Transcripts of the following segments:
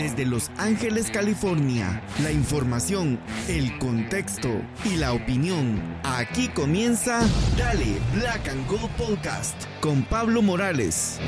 Desde Los Ángeles, California, la información, el contexto y la opinión. Aquí comienza Dale Black and Gold Podcast con Pablo Morales.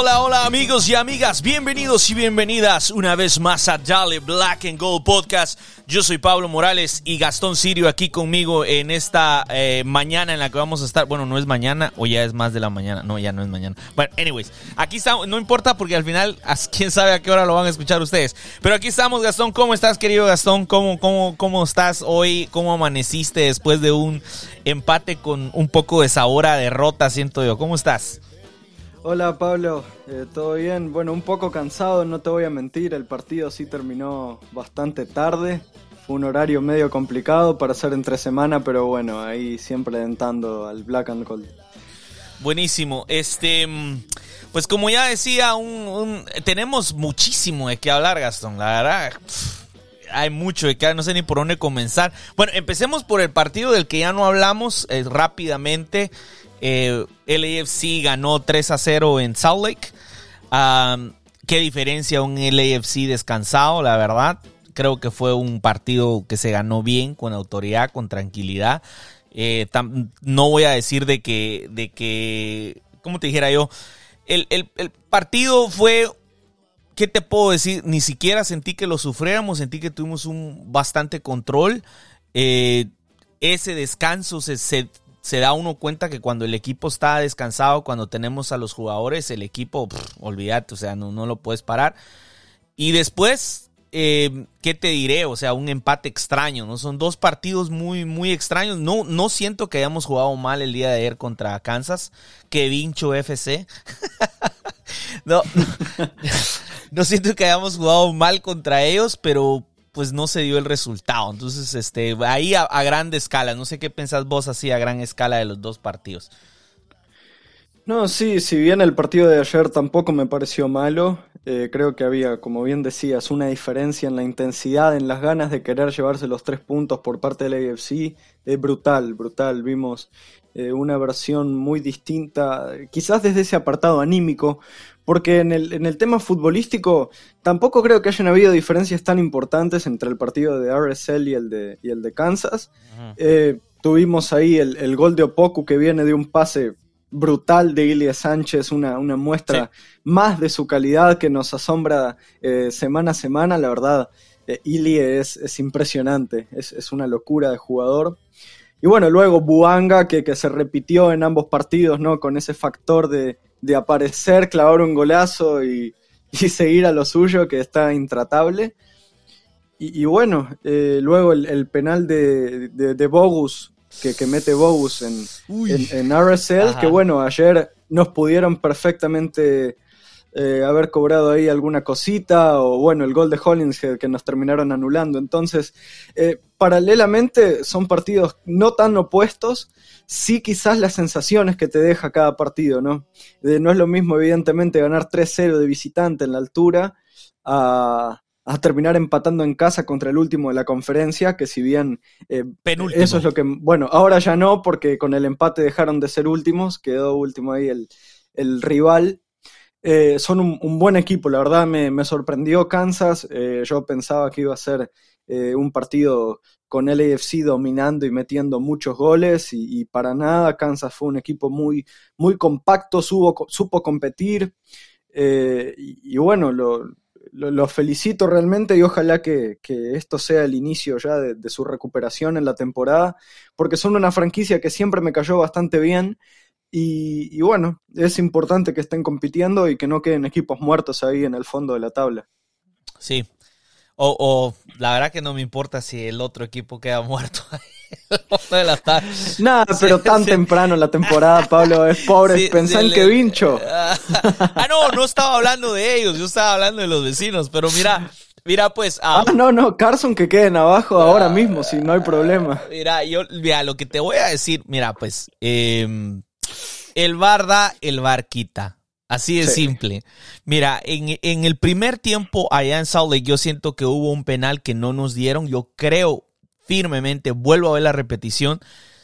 Hola, hola amigos y amigas, bienvenidos y bienvenidas una vez más a Dale Black and Gold Podcast. Yo soy Pablo Morales y Gastón Sirio aquí conmigo en esta eh, mañana en la que vamos a estar. Bueno, no es mañana o ya es más de la mañana. No, ya no es mañana. Bueno, anyways, aquí estamos, no importa porque al final, quién sabe a qué hora lo van a escuchar ustedes. Pero aquí estamos, Gastón. ¿Cómo estás, querido Gastón? ¿Cómo, cómo, cómo estás hoy? ¿Cómo amaneciste después de un empate con un poco de sabor a derrota, siento yo? ¿Cómo estás? Hola Pablo, Eh, ¿todo bien? Bueno, un poco cansado, no te voy a mentir, el partido sí terminó bastante tarde, fue un horario medio complicado para hacer entre semana, pero bueno, ahí siempre dentando al Black and Gold. Buenísimo. Este, mm, pues como ya decía, un, tenemos muchísimo de qué hablar, Gastón. La verdad, hay mucho de qué no sé ni por dónde comenzar. Bueno, empecemos por el partido del que ya no hablamos eh, rápidamente. Eh, LAFC ganó 3 a 0 en Salt Lake. Am, qué diferencia un LAFC descansado, la verdad. Creo que fue un partido que se ganó bien, con autoridad, con tranquilidad. Eh, no voy a decir de que, de que, ¿cómo te dijera yo? El, partido fue, ¿qué te puedo decir? Ni siquiera sentí que lo sufriéramos, sentí que tuvimos un bastante control. Eh, ese descanso se, se da uno cuenta que cuando el equipo está descansado, cuando tenemos a los jugadores, el equipo, pff, olvídate, o sea, no, no lo puedes parar. Y después, eh, ¿qué te diré? O sea, un empate extraño, ¿no? Son dos partidos muy, muy extraños. No, no siento que hayamos jugado mal el día de ayer contra Kansas. Que vincho FC. no, no, no siento que hayamos jugado mal contra ellos, pero pues no se dio el resultado. Entonces, este, ahí a, a grande escala. No sé qué pensás vos así a gran escala de los dos partidos. No, sí, si bien el partido de ayer tampoco me pareció malo, eh, creo que había, como bien decías, una diferencia en la intensidad, en las ganas de querer llevarse los tres puntos por parte del AFC. Es brutal, brutal. Vimos eh, una versión muy distinta, quizás desde ese apartado anímico, porque en el, en el tema futbolístico tampoco creo que hayan habido diferencias tan importantes entre el partido de RSL y el de, y el de Kansas. Eh, tuvimos ahí el, el gol de Opoku que viene de un pase brutal de Ilie Sánchez, una, una muestra más de su calidad que nos asombra eh, semana a semana. La verdad, eh, Ilie es, es impresionante, es, es una locura de jugador. Y bueno, luego Buanga, que, que se repitió en ambos partidos, ¿no? Con ese factor de, de aparecer, clavar un golazo y, y seguir a lo suyo, que está intratable. Y, y bueno, eh, luego el, el penal de, de, de Bogus, que, que mete Bogus en, en, en RSL, Ajá. que bueno, ayer nos pudieron perfectamente eh, haber cobrado ahí alguna cosita, o bueno, el gol de Hollingshead que nos terminaron anulando. Entonces, eh, paralelamente son partidos no tan opuestos, sí quizás las sensaciones que te deja cada partido, ¿no? No es lo mismo, evidentemente, ganar 3-0 de visitante en la altura a, a terminar empatando en casa contra el último de la conferencia, que si bien eh, Penúltimo. eso es lo que, bueno, ahora ya no, porque con el empate dejaron de ser últimos, quedó último ahí el, el rival. Eh, son un, buen equipo, la verdad me, me sorprendió Kansas, eh, yo pensaba que iba a ser eh, un partido con LAFC dominando y metiendo muchos goles y, para nada, Kansas fue un equipo muy, muy compacto, supo, supo competir eh, y, bueno, lo felicito realmente y ojalá que, que esto sea el inicio ya de, de su recuperación en la temporada, porque son una franquicia que siempre me cayó bastante bien y, y bueno, es importante que estén compitiendo y que no queden equipos muertos ahí en el fondo de la tabla. Sí. O, o la verdad que no me importa si el otro equipo queda muerto. de la tarde. Nada, pero tan temprano en la temporada, Pablo, es pobre. Sí, en que vincho. ah, no, no estaba hablando de ellos, yo estaba hablando de los vecinos, pero mira, mira pues, ah, Ah, no, no, Carson que queden abajo ahora mismo, si no hay problema. mira, yo, mira, lo que te voy a decir, mira, pues, eh, El bar da, el bar quita. Así de simple. Mira, en, en, el primer tiempo allá en Salt Lake yo siento que hubo un penal que no nos dieron. Yo creo firmemente, vuelvo a ver la repetición,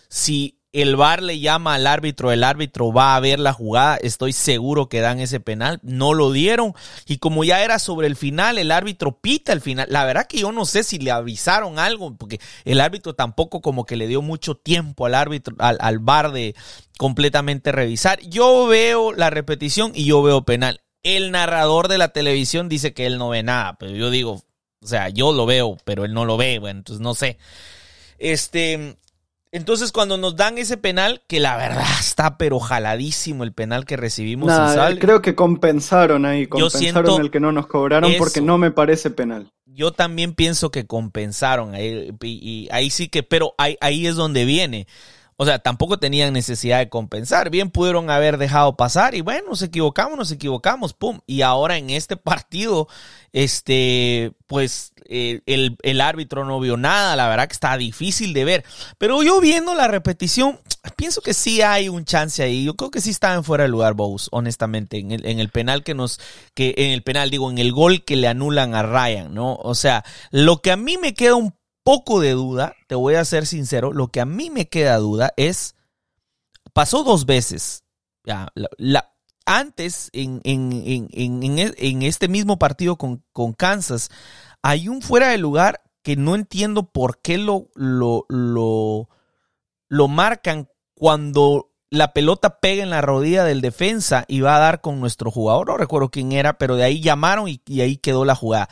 si el VAR le llama al árbitro, el árbitro va a ver la jugada, estoy seguro que dan ese penal, no lo dieron y como ya era sobre el final, el árbitro pita el final. La verdad que yo no sé si le avisaron algo, porque el árbitro tampoco como que le dio mucho tiempo al árbitro, al, al VAR de completamente revisar. Yo veo la repetición y yo veo penal. El narrador de la televisión dice que él no ve nada, pero yo digo, o sea, yo lo veo, pero él no lo ve, bueno, entonces no sé. Este, entonces, cuando nos dan ese penal, que la verdad está pero jaladísimo el penal que recibimos Creo que compensaron ahí, compensaron el que no nos cobraron porque no me parece penal. Yo también pienso que compensaron ahí, y, ahí sí que, pero ahí, ahí es donde viene. O sea, tampoco tenían necesidad de compensar. Bien pudieron haber dejado pasar y bueno, nos equivocamos, nos equivocamos, pum. Y ahora en este partido, este, pues eh, el, el, árbitro no vio nada. La verdad que está difícil de ver. Pero yo viendo la repetición, pienso que sí hay un chance ahí. Yo creo que sí en fuera de lugar, Bose, honestamente. En el, en el penal que nos, que en el penal, digo, en el gol que le anulan a Ryan, ¿no? O sea, lo que a mí me queda un poco de duda, te voy a ser sincero, lo que a mí me queda duda es, pasó dos veces. Ya, la, antes, en, en, en, en, este mismo partido con, con, Kansas, hay un fuera de lugar que no entiendo por qué lo, lo, lo, lo marcan cuando la pelota pega en la rodilla del defensa y va a dar con nuestro jugador. No recuerdo quién era, pero de ahí llamaron y ahí quedó la jugada.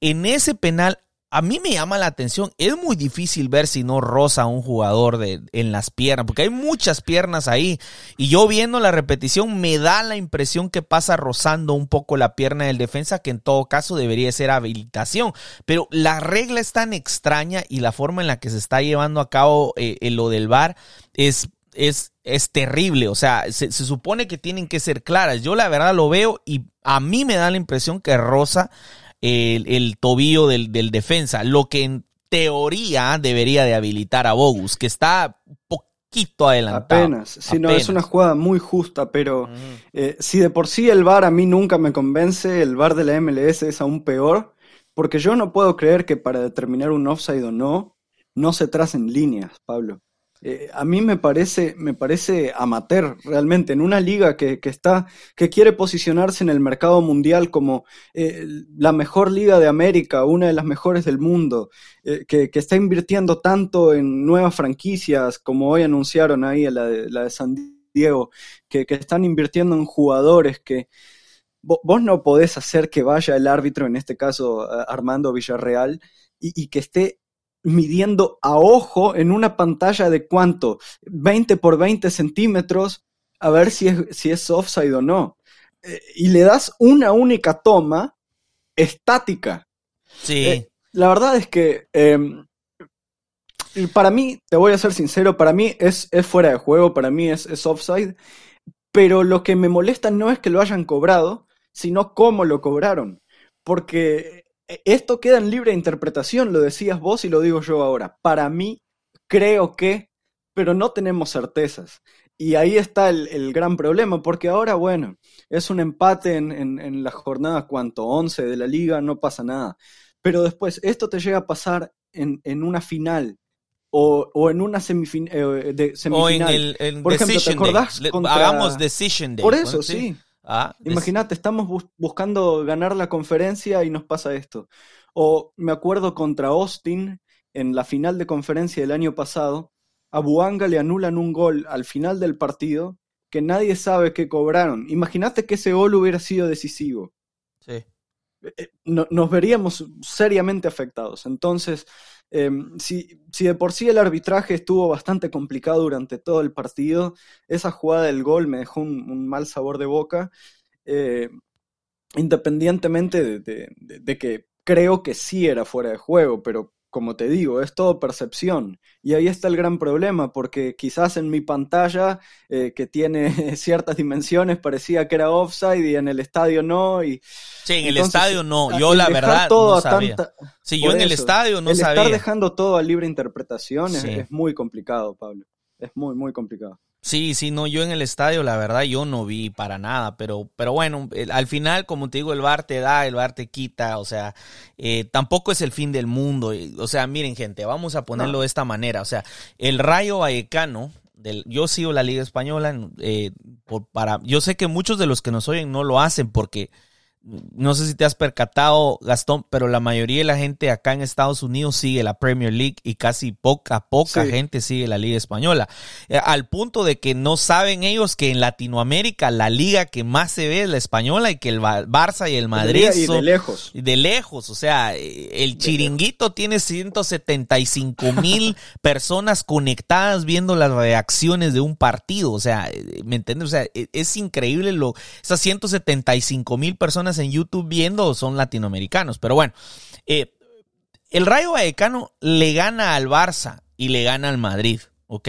En ese penal a mí me llama la atención. Es muy difícil ver si no roza un jugador de, en las piernas, porque hay muchas piernas ahí. Y yo viendo la repetición me da la impresión que pasa rozando un poco la pierna del defensa, que en todo caso debería ser habilitación. Pero la regla es tan extraña y la forma en la que se está llevando a cabo eh, lo del VAR es es, es, terrible. O sea, se, se, supone que tienen que ser claras. Yo la verdad lo veo y a mí me da la impresión que Rosa el, tobillo del, defensa, lo que en teoría debería de habilitar a Bogus, que está un poquito adelantado. Apenas, si no, es una jugada muy justa, pero eh, si de por sí el VAR a mí nunca me convence, el VAR de la MLS es aún peor, porque yo no puedo creer que para determinar un offside o no, no se tracen líneas, Pablo. Eh, a mí me parece, me parece amateur realmente, en una liga que, está, que quiere posicionarse en el mercado mundial como eh, la mejor liga de América, una de las mejores del mundo, eh, que, está invirtiendo tanto en nuevas franquicias, como hoy anunciaron ahí la de, la de San Diego, que, que están invirtiendo en jugadores que vos no podés hacer que vaya el árbitro, en este caso Armando Villarreal, y, y que esté midiendo a ojo en una pantalla de cuánto, 20 por 20 centímetros, a ver si es, si es offside o no. Eh, y le das una única toma estática. Sí. Eh, la verdad es que em, para mí, te voy a ser sincero, para mí es, es fuera de juego, para mí es, es offside, pero lo que me molesta no es que lo hayan cobrado, sino cómo lo cobraron. Porque esto queda en libre interpretación, lo decías vos y lo digo yo ahora. Para mí, creo que, pero no tenemos certezas. Y ahí está el, gran problema, porque ahora, bueno, es un empate en, en, la jornada, ¿cuánto? 11 de la liga, no pasa nada. Pero después, esto te llega a pasar en, en una final o, o, en una semifin eh, de semifinal. O en el Por ejemplo, ¿te acordás? Hagamos Decision Day. Por eso, sí. Ah, Imagínate, estamos buscando ganar la conferencia y nos pasa esto. O me acuerdo contra Austin en la final de conferencia del año pasado, a Buanga le anulan un gol al final del partido que nadie sabe que cobraron. Imagínate que ese gol hubiera sido decisivo. Sí. Eh, nos veríamos seriamente afectados. Entonces, Em, si, si, de por sí el arbitraje estuvo bastante complicado durante todo el partido, esa jugada del gol me dejó un, mal sabor de boca, eh, independientemente de, que creo que sí era fuera de juego, pero como te digo, es todo percepción. Y ahí está el gran problema, porque quizás en mi pantalla, eh, que tiene ciertas dimensiones, parecía que era offside y en el estadio no. Y, sí, en el estadio no. Yo la verdad no sabía. sí, yo en el estadio no el sabía. Estar dejando todo a libre interpretación es, muy complicado, Pablo. Es muy, muy complicado. Sí, sí, no, yo en el estadio, la verdad, yo no vi para nada, pero, pero bueno, al final, como te digo, el bar te da, el bar te quita, o sea, eh, tampoco es el fin del mundo, o sea, miren gente, vamos a ponerlo de esta manera, o sea, el Rayo Vallecano, del, yo sigo la Liga Española, eh, por, para, yo sé que muchos de los que nos oyen no lo hacen porque no sé si te has percatado, Gastón, pero la mayoría de la gente acá en Estados Unidos sigue la Premier League y casi poca, poca gente sigue la Liga Española. Eh, al punto de que no saben ellos que en Latinoamérica la liga que más se ve es la española y que el Barça y el Madrid y de lejos. De lejos, o sea, eh, el chiringuito tiene 175 mil personas conectadas viendo las reacciones de un partido. O sea, eh, ¿me entiendes? O sea, e, es increíble lo, esas 175 mil personas en YouTube viendo son latinoamericanos. Pero bueno, eh, el Rayo Vallecano le gana al Barça y le gana al Madrid, ¿ok?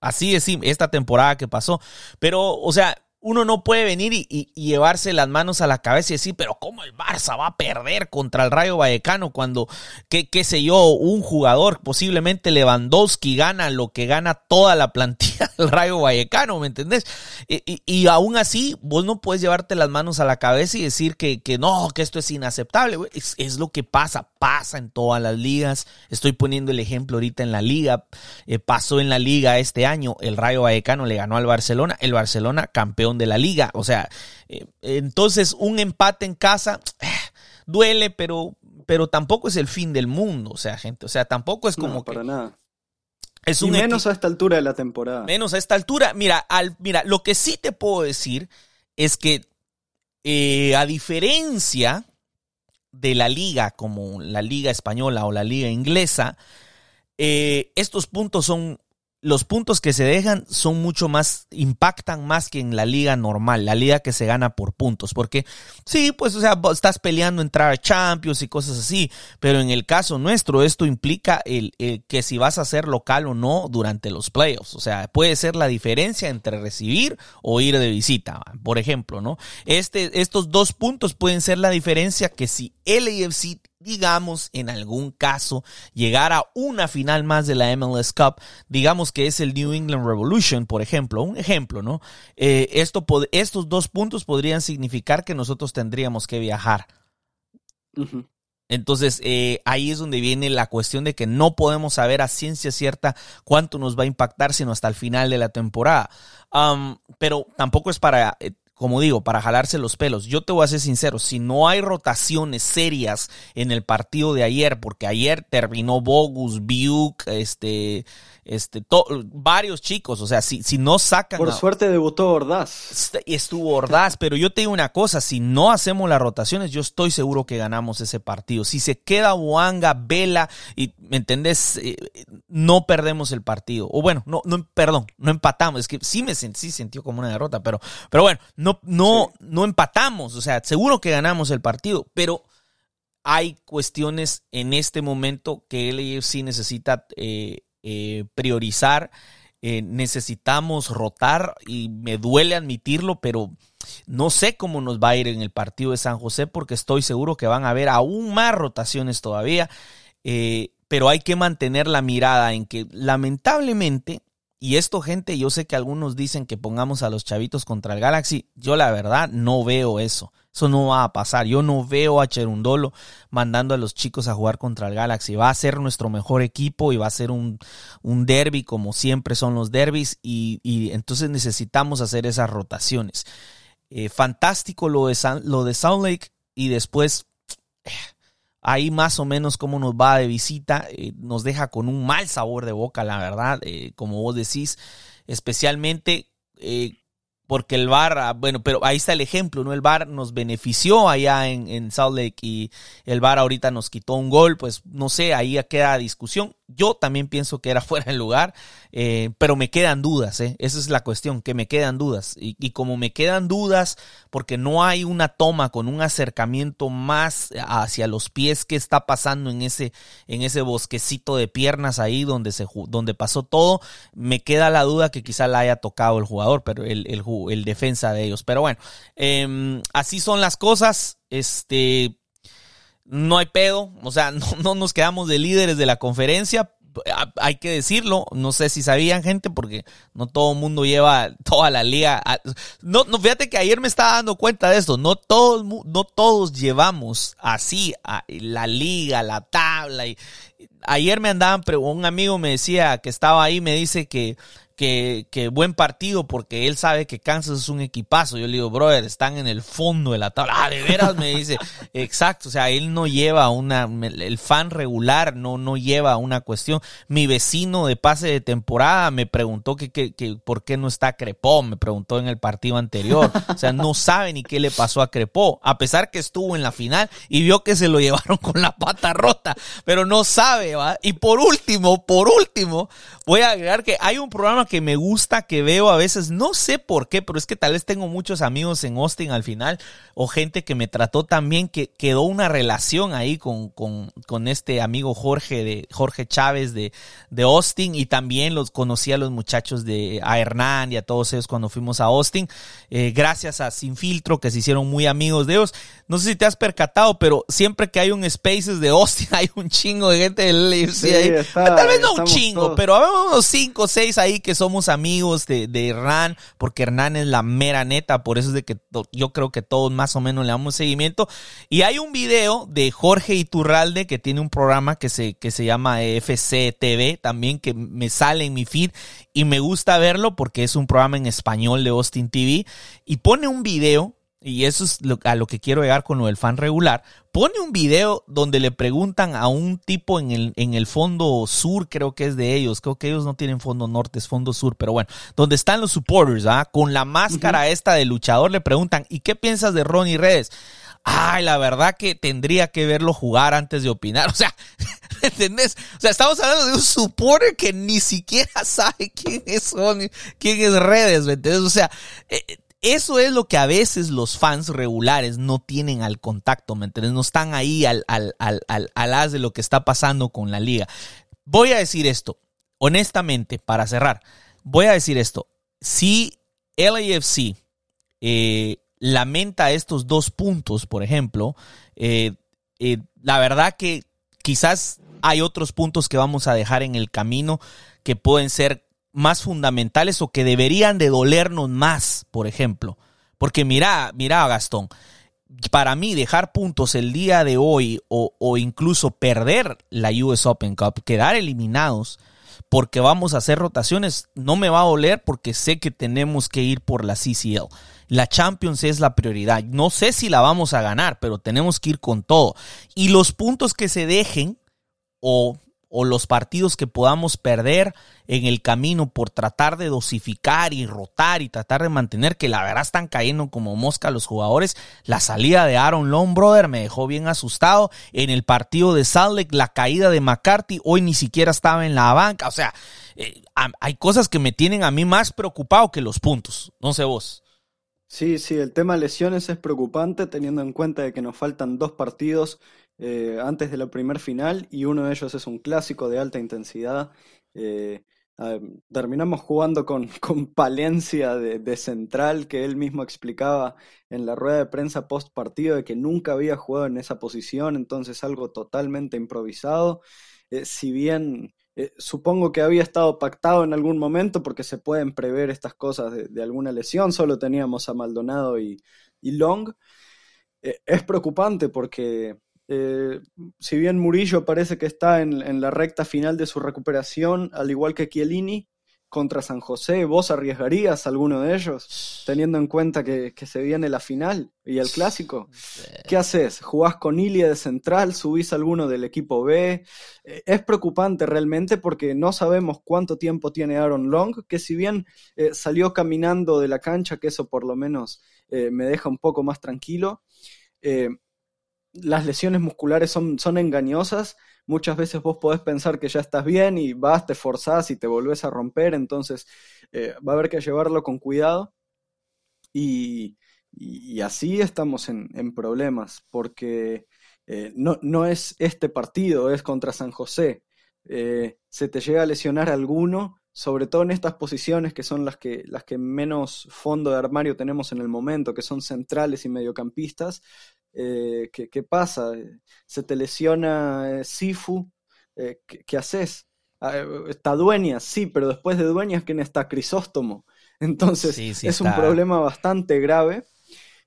Así es esta temporada que pasó. Pero, o sea, uno no puede venir y, llevarse las manos a la cabeza y decir, pero ¿cómo el Barça va a perder contra el Rayo Vallecano cuando, qué, qué sé yo, un jugador, posiblemente Lewandowski, gana lo que gana toda la plantilla del Rayo Vallecano, ¿me entendés? Y, aún así, vos no puedes llevarte las manos a la cabeza y decir que, que no, que esto es inaceptable. Es, es, lo que pasa, pasa en todas las ligas. Estoy poniendo el ejemplo ahorita en la liga. Eh, pasó en la liga este año, el Rayo Vallecano le ganó al Barcelona, el Barcelona campeón de la liga. O sea, eh, entonces un empate en casa eh, duele, pero, pero tampoco es el fin del mundo. O sea, gente, o sea, tampoco es como para nada. Es un menos a esta altura de la temporada. Menos a esta altura. Mira, al, mira, lo que sí te puedo decir es que eh, a diferencia de la liga como la liga española o la liga inglesa, estos puntos son los puntos que se dejan son mucho más, impactan más que en la liga normal, la liga que se gana por puntos, porque sí, pues, o sea, estás peleando entrar a Champions y cosas así, pero en el caso nuestro esto implica el, que si vas a ser local o no durante los playoffs, o sea, puede ser la diferencia entre recibir o ir de visita, por ejemplo, ¿no? Este, estos dos puntos pueden ser la diferencia que si LAFC digamos, en algún caso, llegar a una final más de la MLS Cup, digamos que es el New England Revolution, por ejemplo, un ejemplo, ¿no? Eh, esto, estos dos puntos podrían significar que nosotros tendríamos que viajar. Entonces, eh, ahí es donde viene la cuestión de que no podemos saber a ciencia cierta cuánto nos va a impactar, sino hasta el final de la temporada. pero tampoco es para eh, como digo, para jalarse los pelos. Yo te voy a ser sincero, si no hay rotaciones serias en el partido de ayer, porque ayer terminó Bogus, Buke, este, este, varios chicos, o sea, si, si no sacan... Por suerte debutó Ordaz. Este, estuvo Ordaz, pero yo te digo una cosa, si no hacemos las rotaciones, yo estoy seguro que ganamos ese partido. Si se queda Wanga, Vela, y, ¿me entendés? Eh, no perdemos el partido. O bueno, no, no, perdón, no empatamos. Es que sí me sentí, sí sintió como una derrota, pero, pero bueno, no, no, no empatamos. O sea, seguro que ganamos el partido, pero hay cuestiones en este momento que el sí necesita eh, eh, priorizar, eh, necesitamos rotar y me duele admitirlo, pero no sé cómo nos va a ir en el partido de San José porque estoy seguro que van a haber aún más rotaciones todavía, eh, pero hay que mantener la mirada en que lamentablemente y esto, gente, yo sé que algunos dicen que pongamos a los chavitos contra el Galaxy. Yo la verdad no veo eso. Eso no va a pasar. Yo no veo a Cherundolo mandando a los chicos a jugar contra el Galaxy. Va a ser nuestro mejor equipo y va a ser un, un derby como siempre son los derbis y, entonces necesitamos hacer esas rotaciones. Eh, fantástico lo de, lo de Sound Lake y después ahí más o menos cómo nos va de visita, eh, nos deja con un mal sabor de boca, la verdad, eh, como vos decís, especialmente eh, porque el bar, ah, bueno, pero ahí está el ejemplo, ¿no? El bar nos benefició allá en, en Salt Lake y el bar ahorita nos quitó un gol, pues no sé, ahí queda discusión. Yo también pienso que era fuera de lugar, eh, pero me quedan dudas, ¿eh? esa es la cuestión, que me quedan dudas. Y, como me quedan dudas, porque no hay una toma con un acercamiento más hacia los pies que está pasando en ese, en ese bosquecito de piernas ahí donde, se, donde pasó todo, me queda la duda que quizá la haya tocado el jugador, pero el, el, el defensa de ellos. Pero bueno, em, así son las cosas. Este, no hay pedo, o sea, no, nos quedamos de líderes de la conferencia, hay que decirlo, no sé si sabían gente, porque no todo el mundo lleva toda la liga. no, no, fíjate que ayer me estaba dando cuenta de esto, no todos, no todos llevamos así a la liga, la tabla. Y, ayer me andaban, un amigo me decía que estaba ahí, me dice que que, buen partido porque él sabe que Kansas es un equipazo. Yo le digo, brother, están en el fondo de la tabla. Ah, de veras me dice, exacto, o sea, él no lleva una, el fan regular no, no lleva una cuestión. Mi vecino de pase de temporada me preguntó que, que, que por qué no está Crepó, me preguntó en el partido anterior. O sea, no sabe ni qué le pasó a Crepó, a pesar que estuvo en la final y vio que se lo llevaron con la pata rota, pero no sabe, ¿va? Y por último, por último, voy a agregar que hay un programa que me gusta, que veo a veces, no sé por qué, pero es que tal vez tengo muchos amigos en Austin al final, o gente que me trató también, que quedó una relación ahí con, con, con este amigo Jorge, de Jorge Chávez de, de Austin, y también los conocí a los muchachos de a Hernán y a todos ellos cuando fuimos a Austin, eh, gracias a Sin Filtro, que se hicieron muy amigos de ellos. No sé si te has percatado, pero siempre que hay un Spaces de Austin, hay un chingo de gente del ahí. tal vez no un chingo, pero hay unos cinco o seis ahí que somos amigos de, de Hernán, porque Hernán es la mera neta, por eso es de que yo creo que todos más o menos le damos seguimiento. Y hay un video de Jorge Iturralde que tiene un programa que se, que se llama FC TV, también que me sale en mi feed y me gusta verlo porque es un programa en español de Austin TV y pone un video y eso es a lo que quiero llegar con lo del fan regular, pone un video donde le preguntan a un tipo en el, en el fondo sur, creo que es de ellos, creo que ellos no tienen fondo norte, es fondo sur, pero bueno, donde están los supporters, ¿ah? con la máscara esta de luchador, le preguntan, ¿y qué piensas de Ronnie Redes? Ay, la verdad que tendría que verlo jugar antes de opinar. O sea, ¿entendés? O sea, estamos hablando de un supporter que ni siquiera sabe quién es Ronnie, quién es Redes, ¿me entiendes? O sea, eh, eso es lo que a veces los fans regulares no tienen al contacto, ¿me entiendes? No están ahí al, al, as de lo que está pasando con la liga. Voy a decir esto, honestamente, para cerrar, voy a decir esto. Si LAFC eh, lamenta estos dos puntos, por ejemplo, eh, eh, la verdad que quizás hay otros puntos que vamos a dejar en el camino que pueden ser más fundamentales o que deberían de dolernos más, por ejemplo. Porque mira, mira Gastón, para mí dejar puntos el día de hoy o, o, incluso perder la US Open Cup, quedar eliminados porque vamos a hacer rotaciones, no me va a doler porque sé que tenemos que ir por la CCL. La Champions es la prioridad. No sé si la vamos a ganar, pero tenemos que ir con todo. Y los puntos que se dejen o o los partidos que podamos perder en el camino por tratar de dosificar y rotar y tratar de mantener que la verdad están cayendo como mosca los jugadores. La salida de Aaron Long, brother, me dejó bien asustado. En el partido de Salt la caída de McCarthy, hoy ni siquiera estaba en la banca. O sea, eh, hay cosas que me tienen a mí más preocupado que los puntos. No sé vos. Sí, sí, el tema lesiones es preocupante teniendo en cuenta de que nos faltan dos partidos eh, antes de la primer final y uno de ellos es un clásico de alta intensidad. Eh, terminamos jugando con, con Palencia de, central, que él mismo explicaba en la rueda de prensa post partido de que nunca había jugado en esa posición, entonces algo totalmente improvisado. Eh, si bien supongo que había estado pactado en algún momento porque se pueden prever estas cosas de, alguna lesión, solo teníamos a Maldonado y, Long. es preocupante porque eh, si bien Murillo parece que está en, la recta final de su recuperación, al igual que Chiellini, contra San José, ¿vos arriesgarías alguno de ellos? Teniendo en cuenta que, se viene la final y el clásico. ¿Qué haces? ¿Jugás con Ilia de central? ¿Subís alguno del equipo B? Eh, es preocupante realmente porque no sabemos cuánto tiempo tiene Aaron Long, que si bien eh, salió caminando de la cancha, que eso por lo menos me deja un poco más tranquilo las lesiones musculares son, son engañosas. Muchas veces vos podés pensar que ya estás bien y vas, te forzás y te volvés a romper, entonces eh, va a haber que llevarlo con cuidado. Y, así estamos en, problemas, porque eh, no, no, es este partido, es contra San José. Eh, se te llega a lesionar alguno, sobre todo en estas posiciones que son las que, las que menos fondo de armario tenemos en el momento, que son centrales y mediocampistas, eh, ¿qué, pasa? ¿Se te lesiona eh, Sifu? Eh, ¿qué, haces? Ah, está Dueñas, sí, pero después de Dueñas, ¿quién está? Crisóstomo. Entonces, es un problema bastante grave.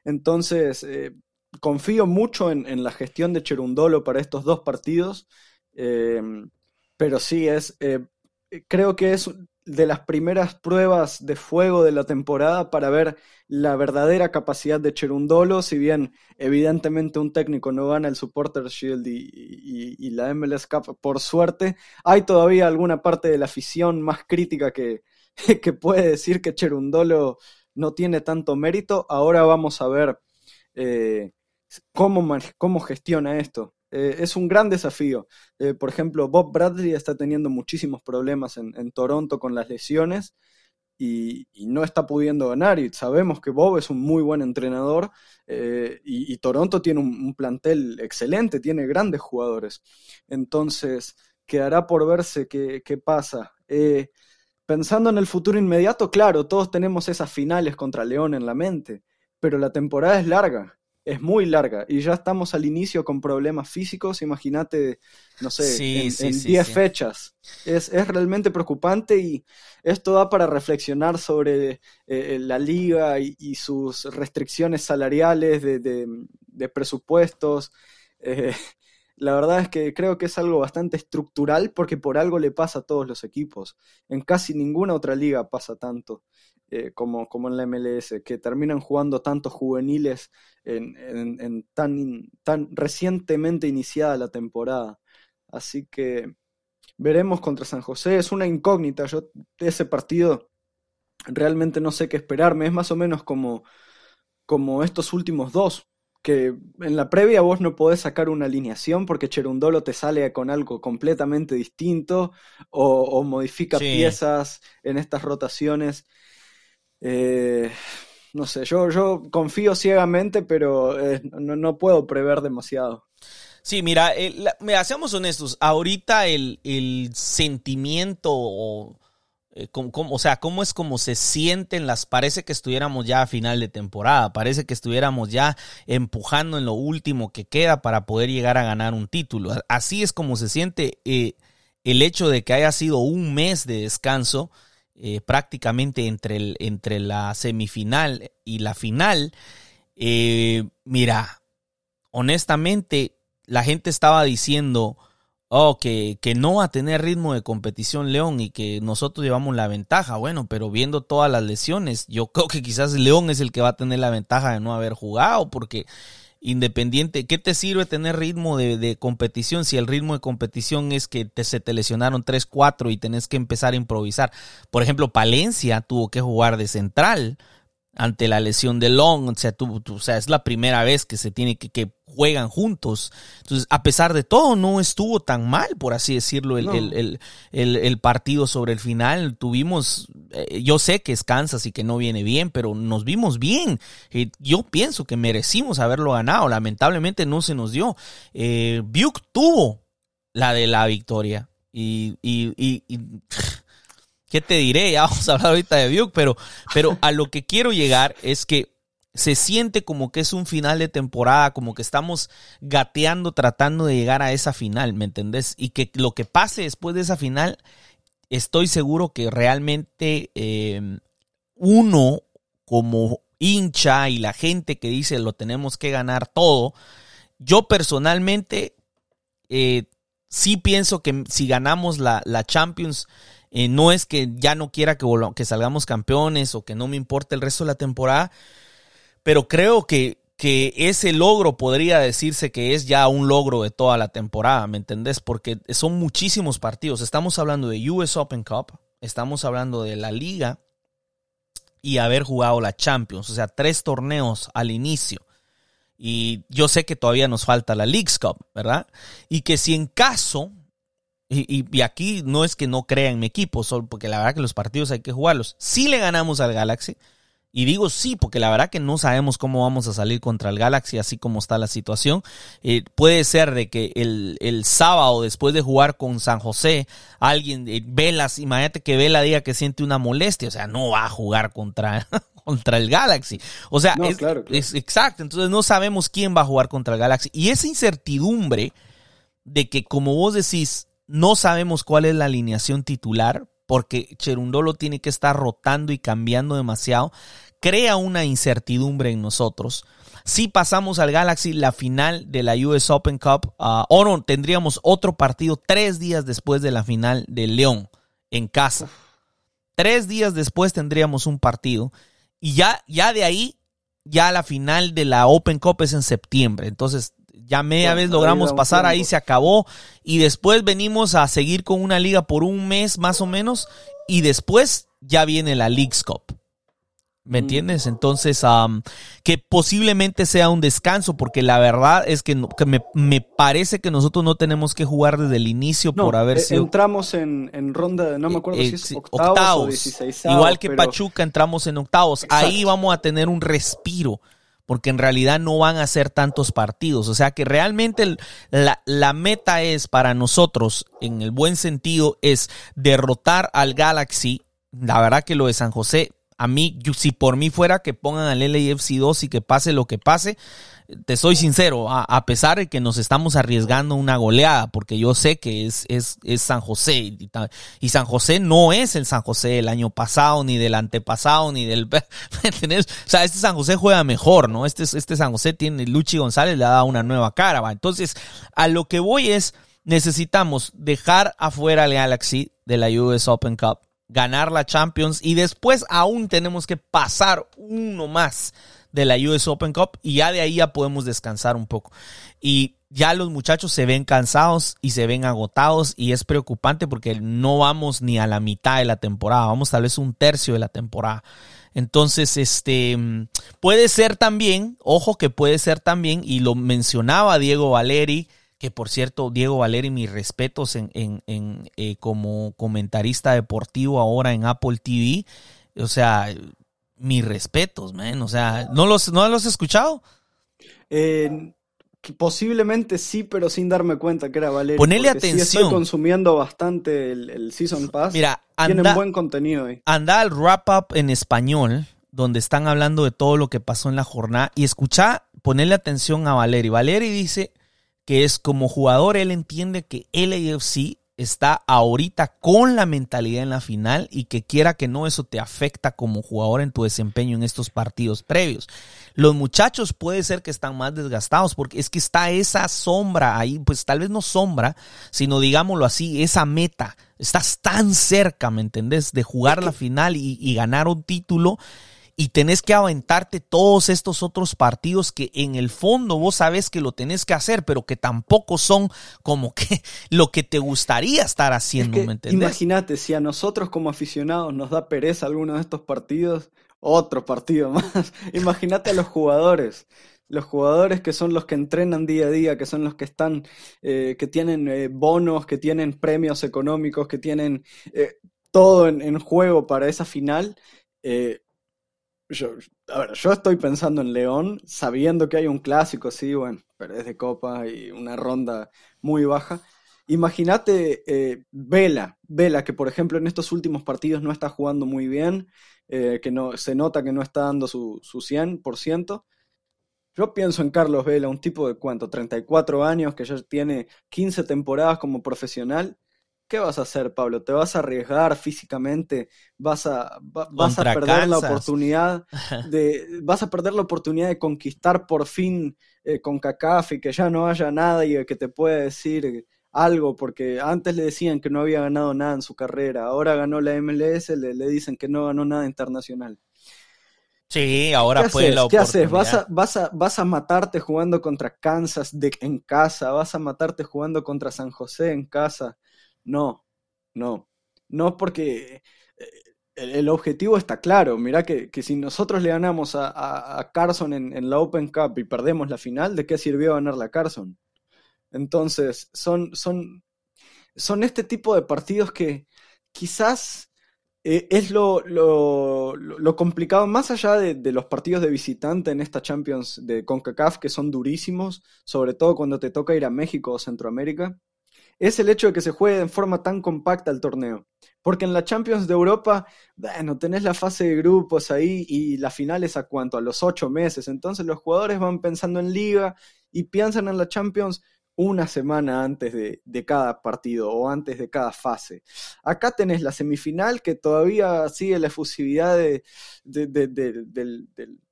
Entonces, eh, confío mucho en, la gestión de Cherundolo para estos dos partidos. Pero sí, es, creo que es de las primeras pruebas de fuego de la temporada para ver la verdadera capacidad de Cherundolo, si bien evidentemente un técnico no gana el Supporter Shield y, la MLS Cup por suerte, hay todavía alguna parte de la afición más crítica que, que puede decir que Cherundolo no tiene tanto mérito. Ahora vamos a ver eh, cómo, cómo gestiona esto. Eh, es un gran desafío. Eh, por ejemplo, Bob Bradley está teniendo muchísimos problemas en, Toronto con las lesiones y, no está pudiendo ganar. Y sabemos que Bob es un muy buen entrenador eh, y, Toronto tiene un, plantel excelente, tiene grandes jugadores. Entonces, quedará por verse qué, qué pasa. pensando en el futuro inmediato, claro, todos tenemos esas finales contra León en la mente, pero la temporada es larga es muy larga y ya estamos al inicio con problemas físicos, imagínate, no sé, en 10 fechas. Es, realmente preocupante y esto da para reflexionar sobre eh, la liga y, sus restricciones salariales de, presupuestos. Eh, la verdad es que creo que es algo bastante estructural porque por algo le pasa a todos los equipos. En casi ninguna otra liga pasa tanto. Eh, como, como en la MLS, que terminan jugando tantos juveniles en, tan, tan recientemente iniciada la temporada. Así que veremos contra San José. Es una incógnita. Yo de ese partido realmente no sé qué esperarme. Es más o menos como, como estos últimos dos. Que en la previa vos no podés sacar una alineación porque Cherundolo te sale con algo completamente distinto o, modifica piezas en estas rotaciones. Eh, no sé, yo, yo confío ciegamente, pero eh, no, puedo prever demasiado. Sí, mira, me hacemos honestos, ahorita el, sentimiento o, eh, o sea, cómo es como se sienten las, parece que estuviéramos ya a final de temporada, parece que estuviéramos ya empujando en lo último que queda para poder llegar a ganar un título. Así es como se siente el hecho de que haya sido un mes de descanso eh, prácticamente entre, el, entre la semifinal y la final, eh, mira, honestamente, la gente estaba diciendo, oh, que, que, no va a tener ritmo de competición León y que nosotros llevamos la ventaja. Bueno, pero viendo todas las lesiones, yo creo que quizás León es el que va a tener la ventaja de no haber jugado, porque Independiente, ¿qué te sirve tener ritmo de, competición si el ritmo de competición es que te, se te lesionaron 3, 4 y tenés que empezar a improvisar? Por ejemplo, Palencia tuvo que jugar de central ante la lesión de Long, o sea, o sea, es la primera vez que se tiene que juegan juntos. Entonces, a pesar de todo, no estuvo tan mal, por así decirlo, el, el, partido sobre el final. Tuvimos, eh, yo sé que es Kansas y que no viene bien, pero nos vimos bien. Eh, yo pienso que merecimos haberlo ganado. Lamentablemente no se nos dio. Eh, tuvo la de la victoria. Y, y, y, y ¿qué te diré? Ya vamos a hablar ahorita de Buick, pero, pero a lo que quiero llegar es que se siente como que es un final de temporada, como que estamos gateando tratando de llegar a esa final, ¿me entendés? Y que lo que pase después de esa final, estoy seguro que realmente eh, uno como hincha y la gente que dice lo tenemos que ganar todo, yo personalmente eh, sí pienso que si ganamos la, la Champions, eh, no es que ya no quiera que, que salgamos campeones o que no me importe el resto de la temporada, pero creo que, que ese logro podría decirse que es ya un logro de toda la temporada, ¿me entendés? Porque son muchísimos partidos. Estamos hablando de US Open Cup, estamos hablando de la liga y haber jugado la Champions, o sea, tres torneos al inicio. Y yo sé que todavía nos falta la League's Cup, ¿verdad? Y que si en caso, y, y, aquí no es que no crea en mi equipo, solo porque la verdad que los partidos hay que jugarlos. Si le ganamos al Galaxy, y digo sí, porque la verdad que no sabemos cómo vamos a salir contra el Galaxy, así como está la situación. Eh, puede ser de que el, el, sábado, después de jugar con San José, alguien, eh, Velas, imagínate que Vela diga que siente una molestia, o sea, no va a jugar contra, contra el Galaxy. O sea, es, es exacto, entonces no sabemos quién va a jugar contra el Galaxy. Y esa incertidumbre de que, como vos decís, no sabemos cuál es la alineación titular porque Cherundolo tiene que estar rotando y cambiando demasiado. Crea una incertidumbre en nosotros. Si pasamos al Galaxy la final de la US Open Cup, uh, o no, tendríamos otro partido tres días después de la final de León en casa. Tres días después tendríamos un partido. Y ya, ya de ahí, ya la final de la Open Cup es en septiembre. Entonces, ya media vez logramos pasar, ahí se acabó. Y después venimos a seguir con una liga por un mes más o menos. Y después ya viene la League's Cup. ¿Me entiendes? Entonces, que posiblemente sea un descanso, porque la verdad es que, me, parece que nosotros no tenemos que jugar desde el inicio por haber eh, sido. Entramos en, ronda, de, no me acuerdo si es eh, octavos, Igual que Pachuca, entramos en octavos. Ahí vamos a tener un respiro, porque en realidad no van a ser tantos partidos. O sea que realmente la, la meta es para nosotros, en el buen sentido, es derrotar al Galaxy. La verdad que lo de San José a mí, si por mí fuera que pongan al LAFC 2 y que pase lo que pase, te soy sincero, a, pesar de que nos estamos arriesgando una goleada, porque yo sé que es, es, es San José, y, San José no es el San José del año pasado, ni del antepasado, ni del... ¿me O sea, este San José juega mejor, ¿no? Este, este San José tiene, Luchi González le ha dado una nueva cara, ¿va? Entonces, a lo que voy es, necesitamos dejar afuera al Galaxy de la US Open Cup, ganar la Champions y después aún tenemos que pasar uno más de la US Open Cup y ya de ahí ya podemos descansar un poco. Y ya los muchachos se ven cansados y se ven agotados y es preocupante porque no vamos ni a la mitad de la temporada, vamos tal vez un tercio de la temporada. Entonces, este puede ser también, ojo que puede ser también, y lo mencionaba Diego Valeri, que por cierto, Diego Valeri, mis respetos en, en, eh, como comentarista deportivo ahora en Apple TV. O sea, mis respetos, man. O sea, ¿no los, no los has escuchado? Eh, posiblemente sí, pero sin darme cuenta que era Valeri. Ponele atención. estoy consumiendo bastante el, Season Pass. Mira, anda, tienen buen contenido ahí. Anda al wrap up en español, donde están hablando de todo lo que pasó en la jornada, y escucha, ponele atención a Valeri. Valeri dice que es como jugador, él entiende que LAFC está ahorita con la mentalidad en la final y que quiera que no, eso te afecta como jugador en tu desempeño en estos partidos previos. Los muchachos puede ser que están más desgastados porque es que está esa sombra ahí, pues tal vez no sombra, sino digámoslo así, esa meta. Estás tan cerca, ¿me entendés? De jugar la final y, y ganar un título y tenés que aventarte todos estos otros partidos que en el fondo vos sabés que lo tenés que hacer, pero que tampoco son como que lo que te gustaría estar haciendo. Imagínate, si a nosotros como aficionados nos da pereza alguno de estos partidos, otro partido más. imagínate a los jugadores. Los jugadores que son los que entrenan día a día, que son los que están, eh, que tienen eh, bonos, que tienen premios económicos, que tienen eh, todo en, en, juego para esa final. Yo, a ver, yo estoy pensando en León, sabiendo que hay un clásico, sí, bueno, pero es de copa y una ronda muy baja. Imagínate eh, Vela, Vela, que por ejemplo en estos últimos partidos no está jugando muy bien, eh, que no, se nota que no está dando su, su 100%. Yo pienso en Carlos Vela, un tipo de cuánto, 34 años, que ya tiene 15 temporadas como profesional ¿Qué vas a hacer, Pablo? ¿Te vas a arriesgar físicamente? ¿Vas a, vas a perder la oportunidad de, vas a perder la oportunidad de conquistar por fin eh, con CACAF y que ya no haya nada y que te pueda decir algo? Porque antes le decían que no había ganado nada en su carrera, ahora ganó la MLS, le, le dicen que no ganó nada internacional. Sí, ahora fue la oportunidad. ¿Qué haces? ¿Vas a, vas, a, ¿Vas a matarte jugando contra Kansas de, en casa? ¿Vas a matarte jugando contra San José en casa? No, no, no porque eh, el, objetivo está claro. Mirá que, si nosotros le ganamos a, Carson en, la Open Cup y perdemos la final, ¿de qué sirvió ganar la Carson? Entonces, son, son, son este tipo de partidos que quizás eh, es lo, lo, complicado, más allá de, de, los partidos de visitante en esta Champions de CONCACAF, que son durísimos, sobre todo cuando te toca ir a México o Centroamérica es el hecho de que se juegue en forma tan compacta el torneo. Porque en la Champions de Europa, bueno, tenés la fase de grupos ahí y la final es a cuánto, a los ocho meses. Entonces los jugadores van pensando en liga y piensan en la Champions una semana antes de, cada partido o antes de cada fase. Acá tenés la semifinal que todavía sigue la efusividad de,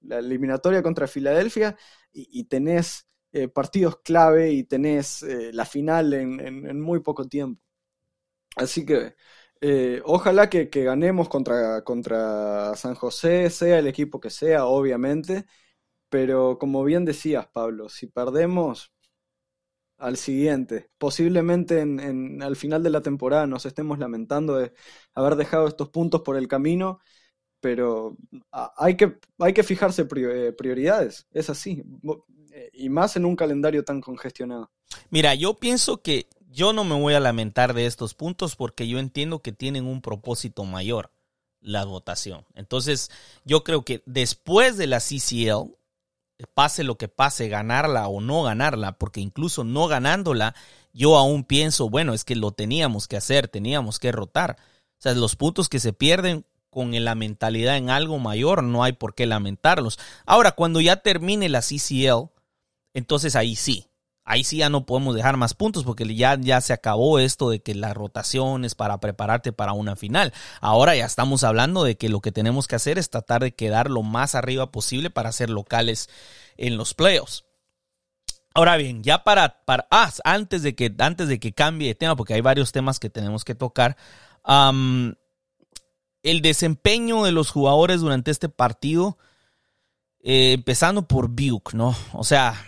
la eliminatoria contra Filadelfia y, tenés eh, partidos clave y tenés eh, la final en, muy poco tiempo. Así que eh, ojalá que, ganemos contra, contra San José, sea el equipo que sea, obviamente. Pero como bien decías, Pablo, si perdemos, al siguiente. Posiblemente en, al final de la temporada nos estemos lamentando de haber dejado estos puntos por el camino, pero hay que, hay que fijarse prioridades, es así, y más en un calendario tan congestionado. Mira, yo pienso que yo no me voy a lamentar de estos puntos porque yo entiendo que tienen un propósito mayor, la votación. Entonces, yo creo que después de la CCL, pase lo que pase, ganarla o no ganarla, porque incluso no ganándola, yo aún pienso, bueno, es que lo teníamos que hacer, teníamos que rotar. O sea, los puntos que se pierden con la mentalidad en algo mayor, no hay por qué lamentarlos. Ahora, cuando ya termine la CCL, entonces ahí sí, ahí sí ya no podemos dejar más puntos porque ya, ya se acabó esto de que la rotación es para prepararte para una final. Ahora ya estamos hablando de que lo que tenemos que hacer es tratar de quedar lo más arriba posible para ser locales en los playoffs. Ahora bien, ya para, para ah, antes de que antes de que cambie de tema, porque hay varios temas que tenemos que tocar. el desempeño de los jugadores durante este partido, eh, empezando por Buke, ¿no? O sea,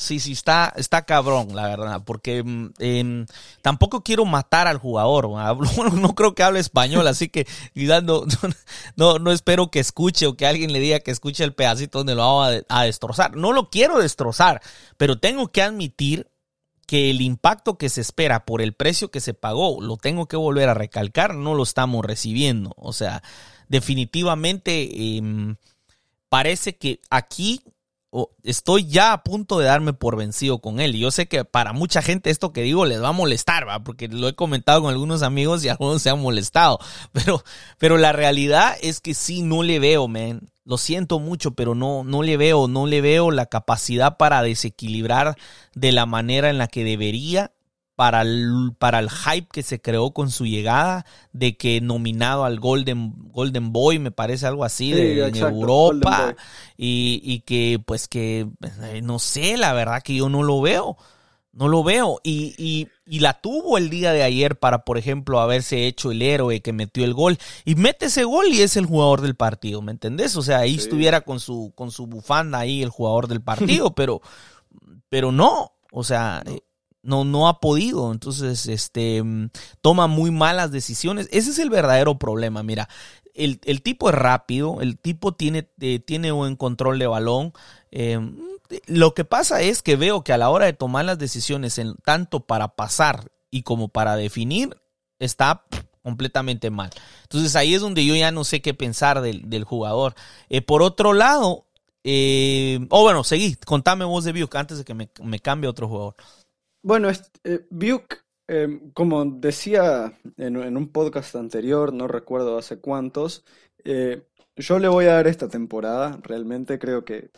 Sí, sí, está, está cabrón, la verdad, porque mm, tampoco quiero matar al jugador. no creo que hable español, así que no, no, no, espero que escuche o que alguien le diga que escuche el pedacito donde lo va a, destrozar. No lo quiero destrozar, pero tengo que admitir que el impacto que se espera por el precio que se pagó, lo tengo que volver a recalcar, no lo estamos recibiendo. O sea, definitivamente em, parece que aquí estoy ya a punto de darme por vencido con él. Y yo sé que para mucha gente esto que digo les va a molestar, ¿va? porque lo he comentado con algunos amigos y algunos se han molestado. Pero, pero la realidad es que sí, no le veo, man. Lo siento mucho, pero no, no le veo, no le veo la capacidad para desequilibrar de la manera en la que debería para el, para el hype que se creó con su llegada, de que nominado al Golden, Golden Boy, me parece algo así, de, Europa, y, y, que pues que, eh, no sé, la verdad que yo no lo veo, no lo veo, y, y, y, la tuvo el día de ayer para, por ejemplo, haberse hecho el héroe que metió el gol, y mete ese gol y es el jugador del partido, ¿me entendés? O sea, ahí estuviera con su, con su bufanda ahí el jugador del partido, pero, pero no, o sea, no, no ha podido. Entonces, este, mm, toma muy malas decisiones. Ese es el verdadero problema. Mira, el, tipo es rápido, el tipo tiene, eh, tiene buen control de balón. Eh, lo que pasa es que veo que a la hora de tomar las decisiones, en, tanto para pasar y como para definir, está completamente mal. Entonces ahí es donde yo ya no sé qué pensar del, jugador. Eh, por otro lado, o oh, bueno, seguí, contame vos de Biuk antes de que me, me cambie otro jugador. Bueno, eh, em, como decía en, un podcast anterior, no recuerdo hace cuántos, eh, yo le voy a dar esta temporada. Realmente creo que,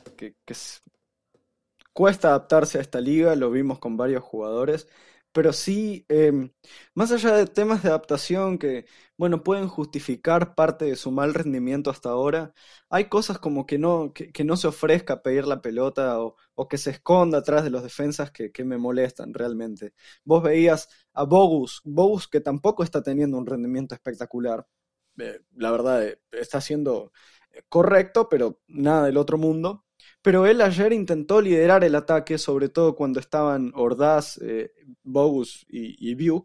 cuesta adaptarse a esta liga, lo vimos con varios jugadores. Pero sí, em, más allá de temas de adaptación que, bueno, pueden justificar parte de su mal rendimiento hasta ahora, hay cosas como que no, que, no se ofrezca a pedir la pelota o, que se esconda atrás de los defensas que, me molestan realmente. Vos veías a Bogus, Bogus que tampoco está teniendo un rendimiento espectacular. Eh, la verdad, eh, está siendo correcto, pero nada del otro mundo. Pero él ayer intentó liderar el ataque, sobre todo cuando estaban Ordaz, eh, Bogus y, y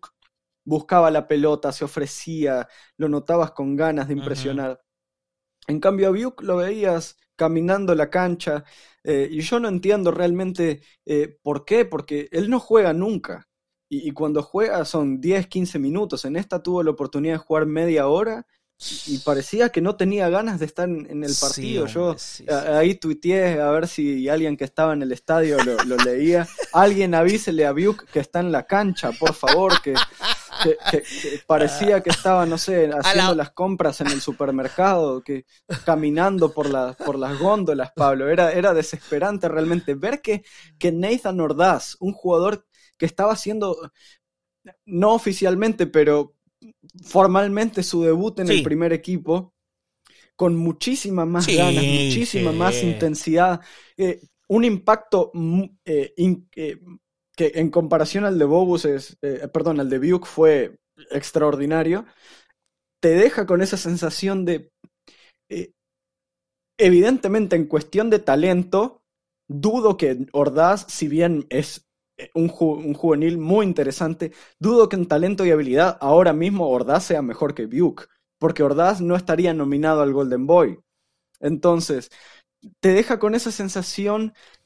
Buscaba la pelota, se ofrecía, lo notabas con ganas de impresionar. En cambio, a Buick lo veías caminando la cancha eh, y yo no entiendo realmente eh, por qué, porque él no juega nunca. Y, y, cuando juega son 10, 15 minutos. En esta tuvo la oportunidad de jugar media hora y parecía que no tenía ganas de estar en el partido. Yo ahí tuiteé a ver si alguien que estaba en el estadio lo, leía. Alguien avísele a Buke que está en la cancha, por favor, que que, parecía que estaba, no sé, haciendo las compras en el supermercado, que caminando por, por las góndolas, Pablo. Era, era desesperante realmente ver que, que Nathan Ordaz, un jugador que estaba haciendo, no oficialmente, pero formalmente su debut en el primer equipo, con muchísima más ganas, muchísima más intensidad, eh, un impacto eh, eh, que en comparación al de Bobus, es, perdón, al de Buke fue extraordinario, te deja con esa sensación de, evidentemente en cuestión de talento, dudo que Ordaz, si bien es un, un, juvenil muy interesante. Dudo que en talento y habilidad ahora mismo Ordaz sea mejor que Buke, porque Ordaz no estaría nominado al Golden Boy. Entonces, te deja con esa sensación eh,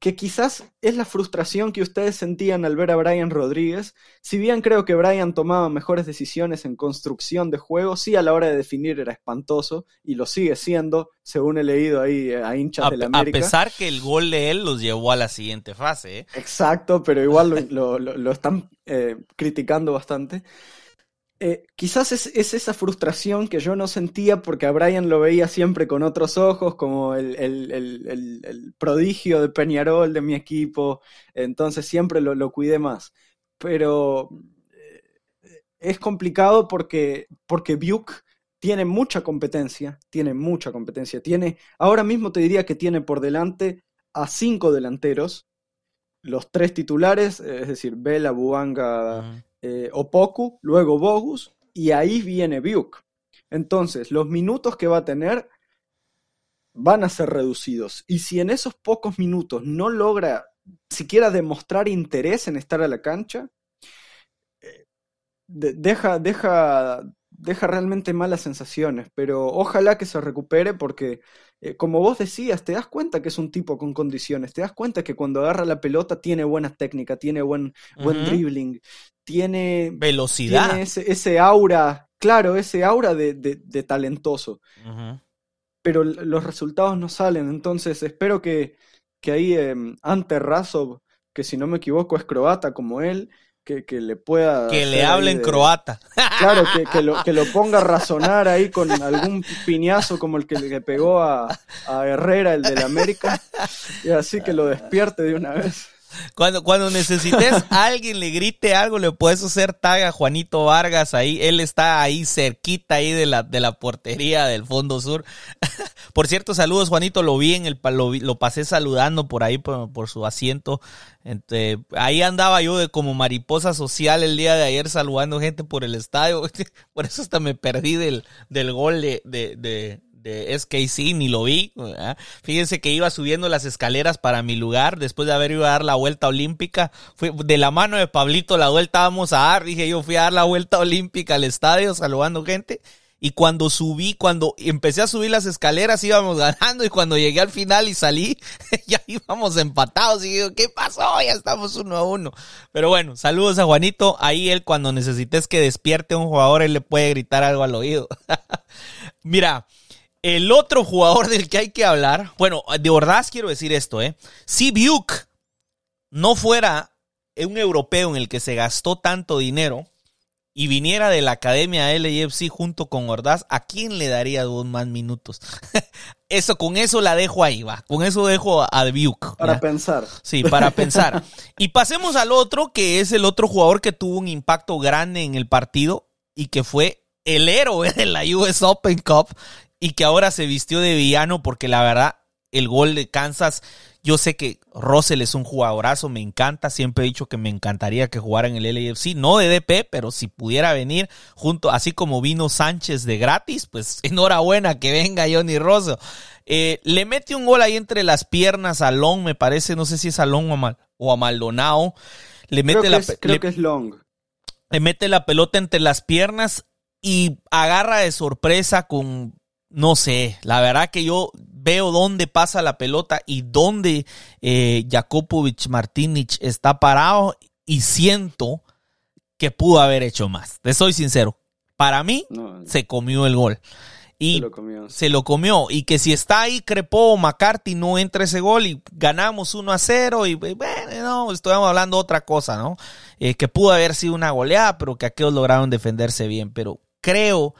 que quizás es la frustración que ustedes sentían al ver a Brian Rodríguez. Si bien creo que Brian tomaba mejores decisiones en construcción de juego, sí a la hora de definir era espantoso y lo sigue siendo, según he leído ahí eh, a hinchas de la América. A pesar que el gol de él los llevó a la siguiente fase. ¿eh? Exacto, pero igual lo, están criticando bastante. Eh, quizás es, esa frustración que yo no sentía porque a Brian lo veía siempre con otros ojos, como el, prodigio de Peñarol de mi equipo, entonces siempre lo, cuidé más. Pero eh, es complicado porque, porque Buke tiene mucha competencia, tiene mucha competencia, tiene, ahora mismo te diría que tiene por delante a cinco delanteros, los tres titulares, es decir, Vela, Buanga, eh, Opoku, luego Bogus, y ahí viene Buke. Entonces, los minutos que va a tener van a ser reducidos. Y si en esos pocos minutos no logra siquiera demostrar interés en estar a la cancha, eh, deja, deja, deja realmente malas sensaciones. Pero ojalá que se recupere porque, eh, como vos decías, te das cuenta que es un tipo con condiciones, te das cuenta que cuando agarra la pelota tiene buena técnica, tiene buen, buen dribbling, tiene velocidad. Tiene ese, aura, claro, ese aura de, de, talentoso. Pero los resultados no salen, entonces espero que, que ahí em, Ante Razov, que si no me equivoco es croata como él, que, que le pueda... Que le hable en croata. Claro, que, que, lo, que lo ponga a razonar ahí con algún piñazo como el que le pegó a, a Herrera, el del América, y así que lo despierte de una vez. Cuando, cuando necesites alguien le grite algo, le puedes hacer tag a Juanito Vargas ahí. Él está ahí cerquita ahí de la, de la portería del Fondo Sur. por cierto, saludos, Juanito. Lo vi en el lo, lo pasé saludando por ahí por, su asiento. ahí andaba yo de como mariposa social el día de ayer saludando gente por el estadio. por eso hasta me perdí del, del gol de, de de SKC, ni lo vi. Fíjense que iba subiendo las escaleras para mi lugar después de haber ido a dar la vuelta olímpica. De la mano de Pablito la vuelta vamos a dar. Dije yo fui a dar la vuelta olímpica al estadio saludando gente. Y cuando subí, cuando empecé a subir las escaleras íbamos ganando y cuando llegué al final y salí, ya íbamos empatados y digo, ¿qué pasó? Ya estamos uno a uno. Pero bueno, saludos a Juanito. Ahí él cuando necesites que despierte a un jugador, él le puede gritar algo al oído. Mira, el otro jugador del que hay que hablar, bueno, de verdad quiero decir esto, ¿eh? Si Buke no fuera un europeo en el que se gastó tanto dinero y viniera de la academia LAFC junto con Ordaz, ¿a quién le daría dos más minutos? eso, con eso la dejo ahí, va. Con eso dejo a Buke. Para pensar. Sí, para pensar. Y pasemos al otro, que es el otro jugador que tuvo un impacto grande en el partido y que fue el héroe de la US Open Cup y que ahora se vistió de villano porque la verdad, el gol de Kansas, yo sé que Russell es un jugadorazo, me encanta, siempre he dicho que me encantaría que jugara en el LAFC, no de DP, pero si pudiera venir junto, así como vino Sánchez de gratis, pues enhorabuena que venga Johnny Rosso. Eh, le mete un gol ahí entre las piernas a Long, me parece, no sé si es a Long o a, Mal, o a Maldonado. Le mete creo la, creo que es Long. Le mete la pelota entre las piernas y agarra de sorpresa con no sé, la verdad que yo veo dónde pasa la pelota y dónde eh, Jakopovic Martinic está parado y siento que pudo haber hecho más. Te soy sincero. Para mí, se comió el gol. Y Se lo comió. se lo comió. Y que si está ahí Crepó o McCarthy, no entra ese gol y ganamos 1 a 0. Y bueno, no, estamos hablando de otra cosa, ¿no? Eh, que pudo haber sido una goleada, pero que aquellos lograron defenderse bien. Pero creo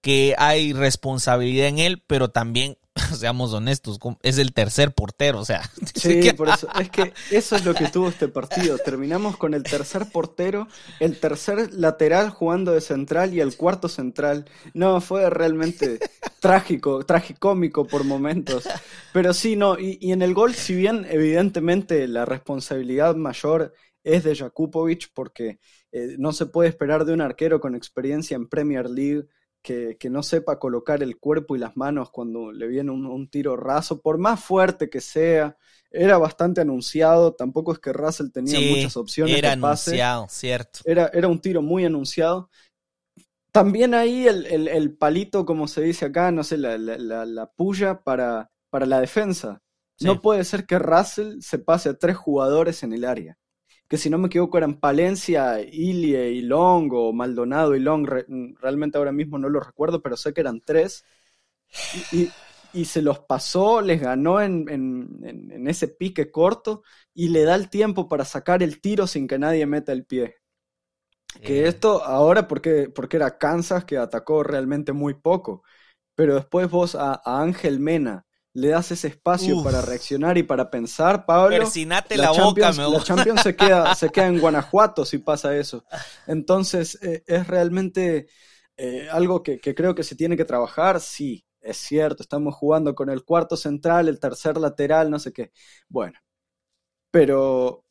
que hay responsabilidad en él, pero también, seamos honestos, es el tercer portero, o sea. Sí, por eso. Es que eso es lo que tuvo este partido. Terminamos con el tercer portero, el tercer lateral jugando de central y el cuarto central. No, fue realmente trágico, tragicómico por momentos. Pero sí, no, y, y en el gol, si bien evidentemente la responsabilidad mayor es de Jakupovic, porque eh, no se puede esperar de un arquero con experiencia en Premier League que, que, no sepa colocar el cuerpo y las manos cuando le viene un, un, tiro raso, por más fuerte que sea. Era bastante anunciado, tampoco es que Russell tenía Sí, muchas opciones Era de pase. anunciado, cierto. Era, era un tiro muy anunciado. También ahí el, el- el palito, como se dice acá, no sé, la, la- la- la puya para, para la defensa. Sí. No puede ser que Russell se pase a tres jugadores en el área. Que si no me equivoco eran Palencia, Ilie y Long, o Maldonado y Long, re- realmente ahora mismo no lo recuerdo, pero sé que eran tres. Y, y- y se los pasó, les ganó en, en- en- en ese pique corto y le da el tiempo para sacar el tiro sin que nadie meta el pie. Que Eh, esto ahora, porque, porque era Kansas que atacó realmente muy poco, pero después vos a, a Ángel Mena le das ese espacio Uf. para reaccionar y para pensar, Pablo. Persinate la, boca, Champions, me la. Champions se queda, se queda en Guanajuato si pasa eso. Entonces, eh, es realmente eh, algo que, que creo que se tiene que trabajar. Sí, es cierto, estamos jugando con el cuarto central, el tercer lateral, no sé qué. Bueno, pero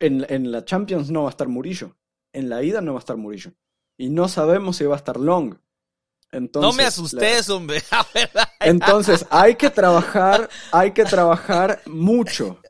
en, en la Champions no va a estar Murillo. En la ida no va a estar Murillo. Y no sabemos si va a estar Long. Entonces, no me asustes, hombre. La entonces, hay que trabajar, hay que trabajar mucho.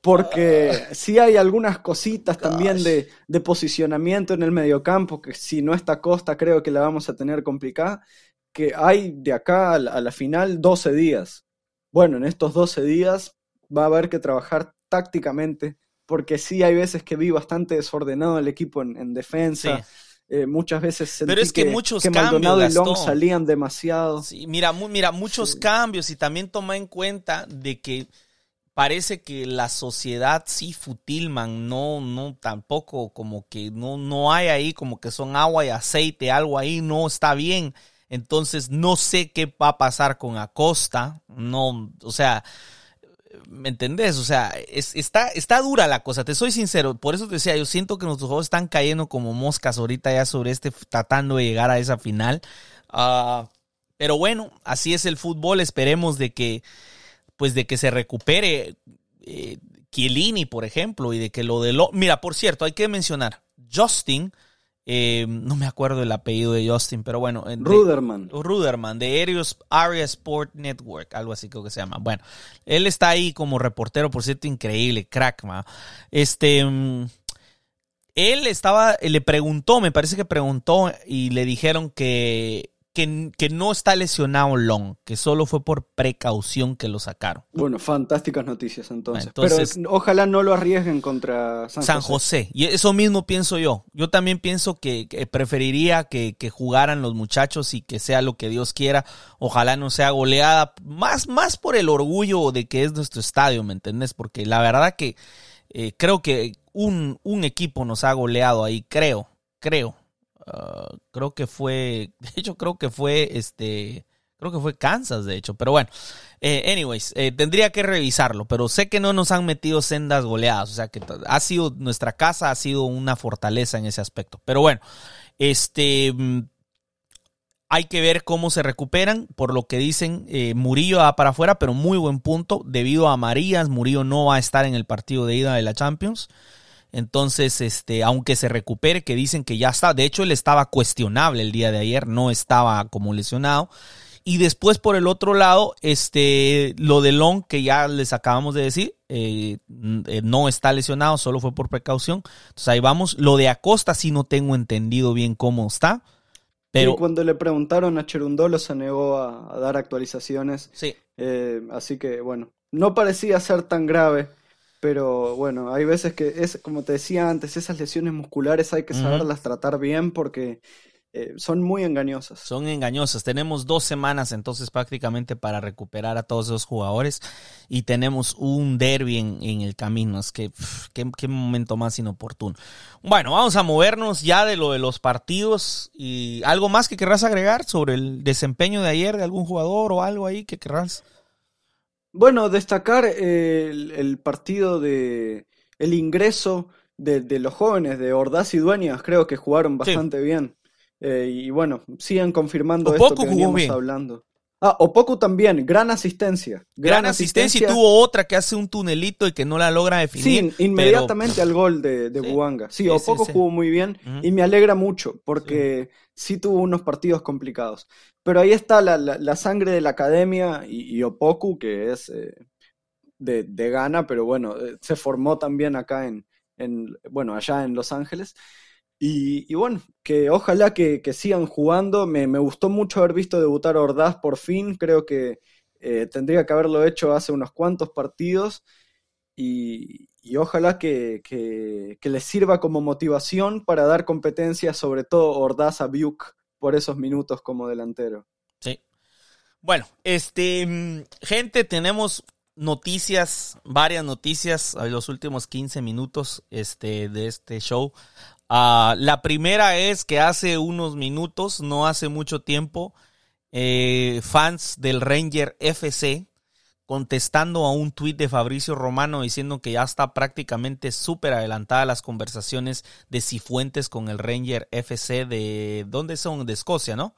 Porque sí hay algunas cositas también de, de posicionamiento en el mediocampo, que si no está Costa creo que la vamos a tener complicada, que hay de acá a la, a la final 12 días. Bueno, en estos 12 días va a haber que trabajar tácticamente, porque sí hay veces que vi bastante desordenado el equipo en, en defensa. Sí. Eh, muchas veces sentí Pero es que muchos Maldonado cambios, y Long Gastón. salían demasiado. Sí, mira, mu- mira, muchos Sí. cambios y también toma en cuenta de que parece que la sociedad sí futilman, no, no, tampoco como que no, no hay ahí como que son agua y aceite, algo ahí no está bien. Entonces no sé qué va a pasar con Acosta, no, o sea, ¿me entendés? O sea, es- está, está dura la cosa, te soy sincero, por eso te decía, yo siento que nuestros juegos están cayendo como moscas ahorita ya sobre este, tratando de llegar a esa final. Ah, pero bueno, así es el fútbol. Esperemos de que, pues, de que se recupere eh, por ejemplo, y de que lo de lo. Mira, por cierto, hay que mencionar Justin. Eh, no me acuerdo el apellido de Justin, pero bueno. eh, de- Ruderman. Ruderman, de Aerios, Area Sport Network, algo así creo que se llama. Bueno, él está ahí como reportero, por cierto, increíble, crack, ma. Este, mm, él estaba, le preguntó, me parece que preguntó y le dijeron que, que, que no está lesionado Long, que solo fue por precaución que lo sacaron. Bueno, fantásticas noticias entonces. Entonces- Pero ojalá no lo arriesguen contra San, San José. José. Y eso mismo pienso yo. Yo también pienso que, que preferiría que, que jugaran los muchachos y que sea lo que Dios quiera. Ojalá no sea goleada. Más, más por el orgullo de que es nuestro estadio, ¿me entendés? Porque la verdad que eh, creo que un, un equipo nos ha goleado ahí. Creo, creo. Ah, creo que fue, de hecho creo que fue este, creo que fue Kansas de hecho, pero bueno, eh, anyways, eh, tendría que revisarlo, pero sé que no nos han metido sendas goleadas, o sea que ha sido, nuestra casa ha sido una fortaleza en ese aspecto, pero bueno, este, mm, hay que ver cómo se recuperan, por lo que dicen, eh, Murillo va para afuera, pero muy buen punto, debido a Marías, Murillo no va a estar en el partido de ida de la Champions, entonces, este, aunque se recupere, que dicen que ya está. De hecho, él estaba cuestionable el día de ayer, no estaba como lesionado. Y después, por el otro lado, este, lo de Long, que ya les acabamos de decir, eh, eh, no está lesionado, solo fue por precaución. Entonces ahí vamos. Lo de Acosta sí no tengo entendido bien cómo está. Pero Y cuando le preguntaron a Cherundolo se negó a, a dar actualizaciones. sí, eh, así que bueno, no parecía ser tan grave. Pero bueno, hay veces que es, como te decía antes, esas lesiones musculares hay que saberlas tratar bien porque eh, son muy engañosas. Son engañosas. Tenemos dos semanas entonces prácticamente para recuperar a todos esos jugadores y tenemos un derby en, el camino. Es que qué, momento más inoportuno. Bueno, vamos a movernos ya de lo de los partidos y algo más que querrás agregar sobre el desempeño de ayer de algún jugador o algo ahí que querrás. Bueno, destacar el, partido de el ingreso de, los jóvenes de Ordaz y Dueñas, creo que jugaron bastante bien. Eh, y bueno, siguen confirmando esto que veníamos hablando. Ah, Opoku también, gran asistencia. Gran, asistencia, y tuvo otra que hace un tunelito y que no la logra definir. Sí, inmediatamente al gol de, de Buanga. Sí, Opoku jugó muy bien y me alegra mucho porque sí. tuvo unos partidos complicados. Pero ahí está la, sangre de la academia y, Opoku, que es eh, de, de Ghana, pero bueno, eh, se formó también acá en, en, bueno, allá en Los Ángeles. Y, bueno, que ojalá que, sigan jugando. Me, gustó mucho haber visto debutar a Ordaz por fin. Creo que eh, tendría que haberlo hecho hace unos cuantos partidos. Y, ojalá que, que, les sirva como motivación para dar competencia, sobre todo Ordaz a Buke por esos minutos como delantero. Sí. Bueno, este, mm, gente, tenemos noticias, varias noticias en los últimos 15 minutos este, de este show. Ah, la primera es que hace unos minutos, no hace mucho tiempo, eh, fans del Ranger FC contestando a un tuit de Fabricio Romano diciendo que ya está prácticamente súper adelantada las conversaciones de Cifuentes con el Ranger FC de... ¿Dónde son? De Escocia, ¿no?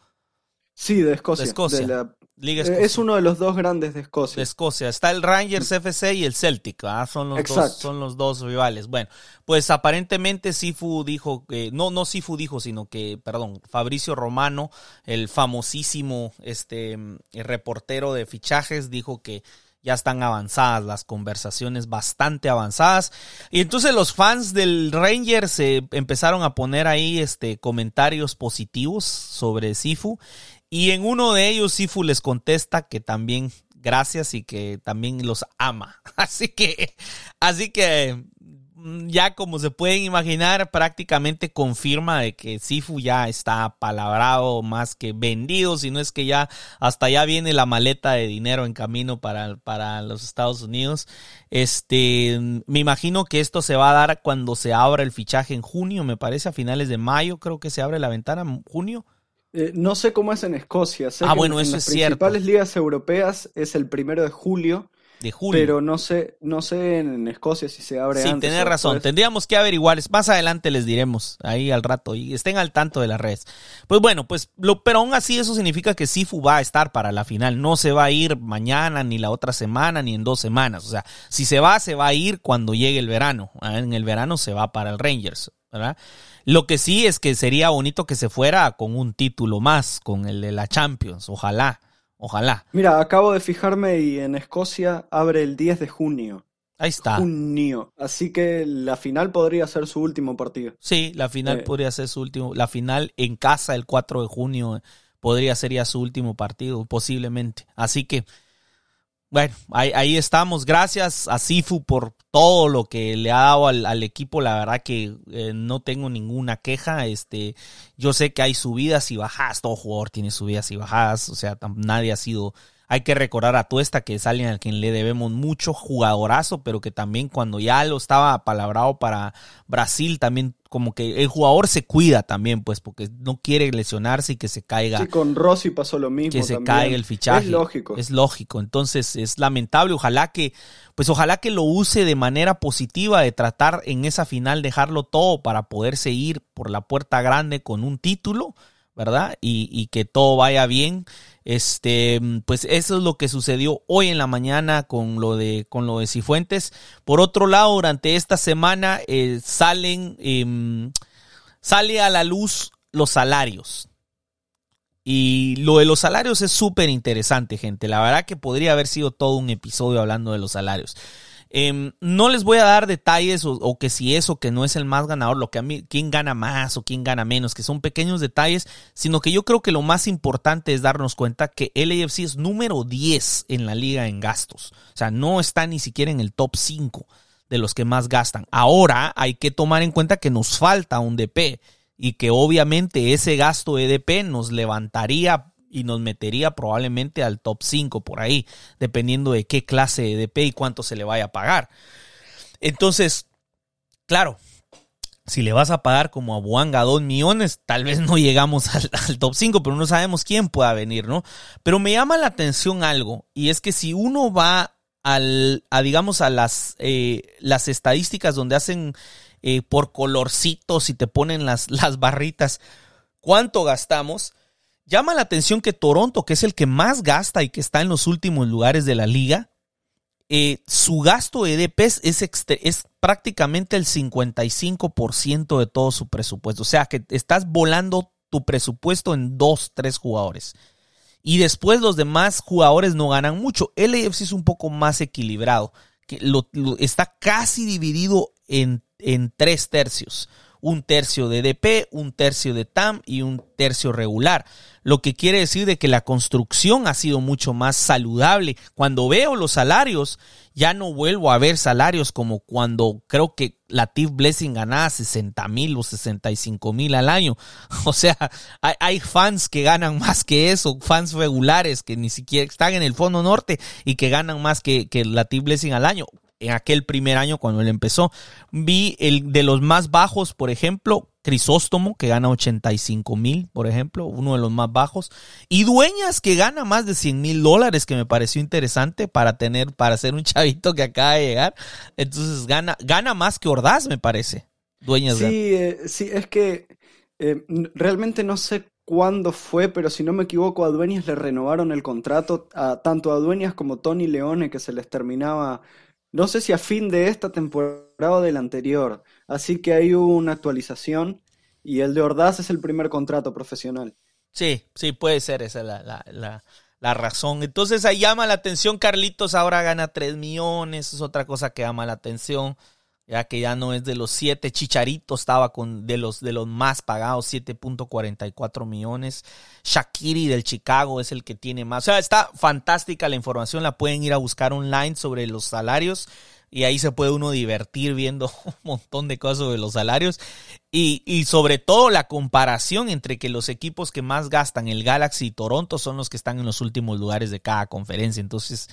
Sí, de Escocia. De Escocia. Eh, es uno de los dos grandes de Escocia. De Escocia. Está el Rangers FC y el Celtic. Son, los dos, son los dos rivales. Bueno, pues aparentemente Sifu dijo que. No, no Sifu dijo, sino que, perdón, Fabricio Romano, el famosísimo este, reportero de fichajes, dijo que ya están avanzadas las conversaciones, bastante avanzadas. Y entonces los fans del Rangers se empezaron a poner ahí este, comentarios positivos sobre Sifu. Y en uno de ellos Sifu les contesta que también gracias y que también los ama. Así que, así que mm, ya como se pueden imaginar, prácticamente confirma de que Sifu ya está palabrado más que vendido, si no es que ya hasta ya viene la maleta de dinero en camino para, para los Estados Unidos. Este, me imagino que esto se va a dar cuando se abra el fichaje en junio, me parece a finales de mayo, creo que se abre la ventana junio. Eh, no sé cómo es en Escocia. Sé ah, bueno, en, eso las es principales ligas europeas es el primero de julio. De julio. Pero no sé, no sé en Escocia si se abre sí, antes. Sí, tenés razón. Tendríamos que averiguar. Más adelante les diremos ahí al rato y estén al tanto de las redes. Pues bueno, pues lo, pero aún así eso significa que Sifu va a estar para la final. No se va a ir mañana, ni la otra semana, ni en dos semanas. O sea, si se va, se va a ir cuando llegue el verano. Ah, en el verano se va para el Rangers, ¿verdad? Lo que sí es que sería bonito que se fuera con un título más, con el de la Champions. Ojalá, ojalá. Mira, acabo de fijarme y en Escocia abre el 10 de junio. Ahí está. Junio. Así que la final podría ser su último partido. Sí, la final eh. podría ser su último. La final en casa el 4 de junio podría ser ya su último partido, posiblemente. Así que bueno, ahí, estamos. Gracias a Sifu por todo lo que le ha dado al, equipo. La verdad que eh, no tengo ninguna queja. Este, yo sé que hay subidas y bajadas. Todo jugador tiene subidas y bajadas. O sea, nadie ha sido hay que recordar a Tuesta, que es alguien al quien le debemos mucho, jugadorazo, pero que también cuando ya lo estaba palabrado para Brasil, también como que el jugador se cuida también, pues, porque no quiere lesionarse y que se caiga. Sí, con Rossi pasó lo mismo. Que se caiga el fichaje. Es lógico. Es lógico. Entonces, es lamentable. Ojalá que, pues, ojalá que lo use de manera positiva, de tratar en esa final dejarlo todo para poderse ir por la puerta grande con un título, ¿verdad? Y, y que todo vaya bien. Este, pues eso es lo que sucedió hoy en la mañana con lo de, con lo de Cifuentes. Por otro lado, durante esta semana eh, salen, eh, sale a la luz los salarios. Y lo de los salarios es súper interesante, gente. La verdad que podría haber sido todo un episodio hablando de los salarios. Em, no les voy a dar detalles o, que si es o que no es el más ganador, lo que a mí, quién gana más o quién gana menos, que son pequeños detalles, sino que yo creo que lo más importante es darnos cuenta que LAFC es número 10 en la liga en gastos. O sea, no está ni siquiera en el top 5 de los que más gastan. Ahora hay que tomar en cuenta que nos falta un DP y que obviamente ese gasto EDP nos levantaría y nos metería probablemente al top 5 por ahí, dependiendo de qué clase de EDP y cuánto se le vaya a pagar. Entonces, claro, si le vas a pagar como a Buanga 2 millones, tal vez no llegamos al, top 5, pero no sabemos quién pueda venir, ¿no? Pero me llama la atención algo, y es que si uno va al, a, digamos, a las, eh, las estadísticas donde hacen eh, por colorcitos y te ponen las, las barritas cuánto gastamos, llama la atención que Toronto, que es el que más gasta y que está en los últimos lugares de la liga, eh, su gasto de EDPs es, prácticamente el 55% de todo su presupuesto. O sea que estás volando tu presupuesto en dos, tres jugadores. Y después los demás jugadores no ganan mucho. El AFC es un poco más equilibrado. Que está casi dividido en, en tres tercios un tercio de DP, un tercio de TAM y un tercio regular. Lo que quiere decir de que la construcción ha sido mucho más saludable. Cuando veo los salarios, ya no vuelvo a ver salarios como cuando creo que la TIF Blessing ganaba 60 mil o 65 mil al año. O sea, hay, fans que ganan más que eso, fans regulares que ni siquiera están en el fondo norte y que ganan más que, que la TIF Blessing al año en aquel primer año cuando él empezó. Vi el de los más bajos, por ejemplo, Crisóstomo, que gana 85 mil, por ejemplo, uno de los más bajos. Y Dueñas, que gana más de 100 mil dólares, que me pareció interesante para tener, para ser un chavito que acaba de llegar. Entonces gana, gana más que Ordaz, me parece. Dueñas. Sí, eh, sí, es que eh, realmente no sé cuándo fue, pero si no me equivoco, a Dueñas le renovaron el contrato, a, tanto a Dueñas como Tony Leone, que se les terminaba no sé si a fin de esta temporada o del anterior. Así que hay una actualización y el de Ordaz es el primer contrato profesional. Sí, sí, puede ser esa la, la, la, razón. Entonces ahí llama la atención, Carlitos ahora gana 3 millones, es otra cosa que llama la atención ya que ya no es de los siete, Chicharito estaba con de los de los más pagados, 7.44 millones. Shakiri del Chicago es el que tiene más. O sea, está fantástica la información, la pueden ir a buscar online sobre los salarios y ahí se puede uno divertir viendo un montón de cosas sobre los salarios y, y sobre todo la comparación entre que los equipos que más gastan, el Galaxy y Toronto, son los que están en los últimos lugares de cada conferencia. Entonces,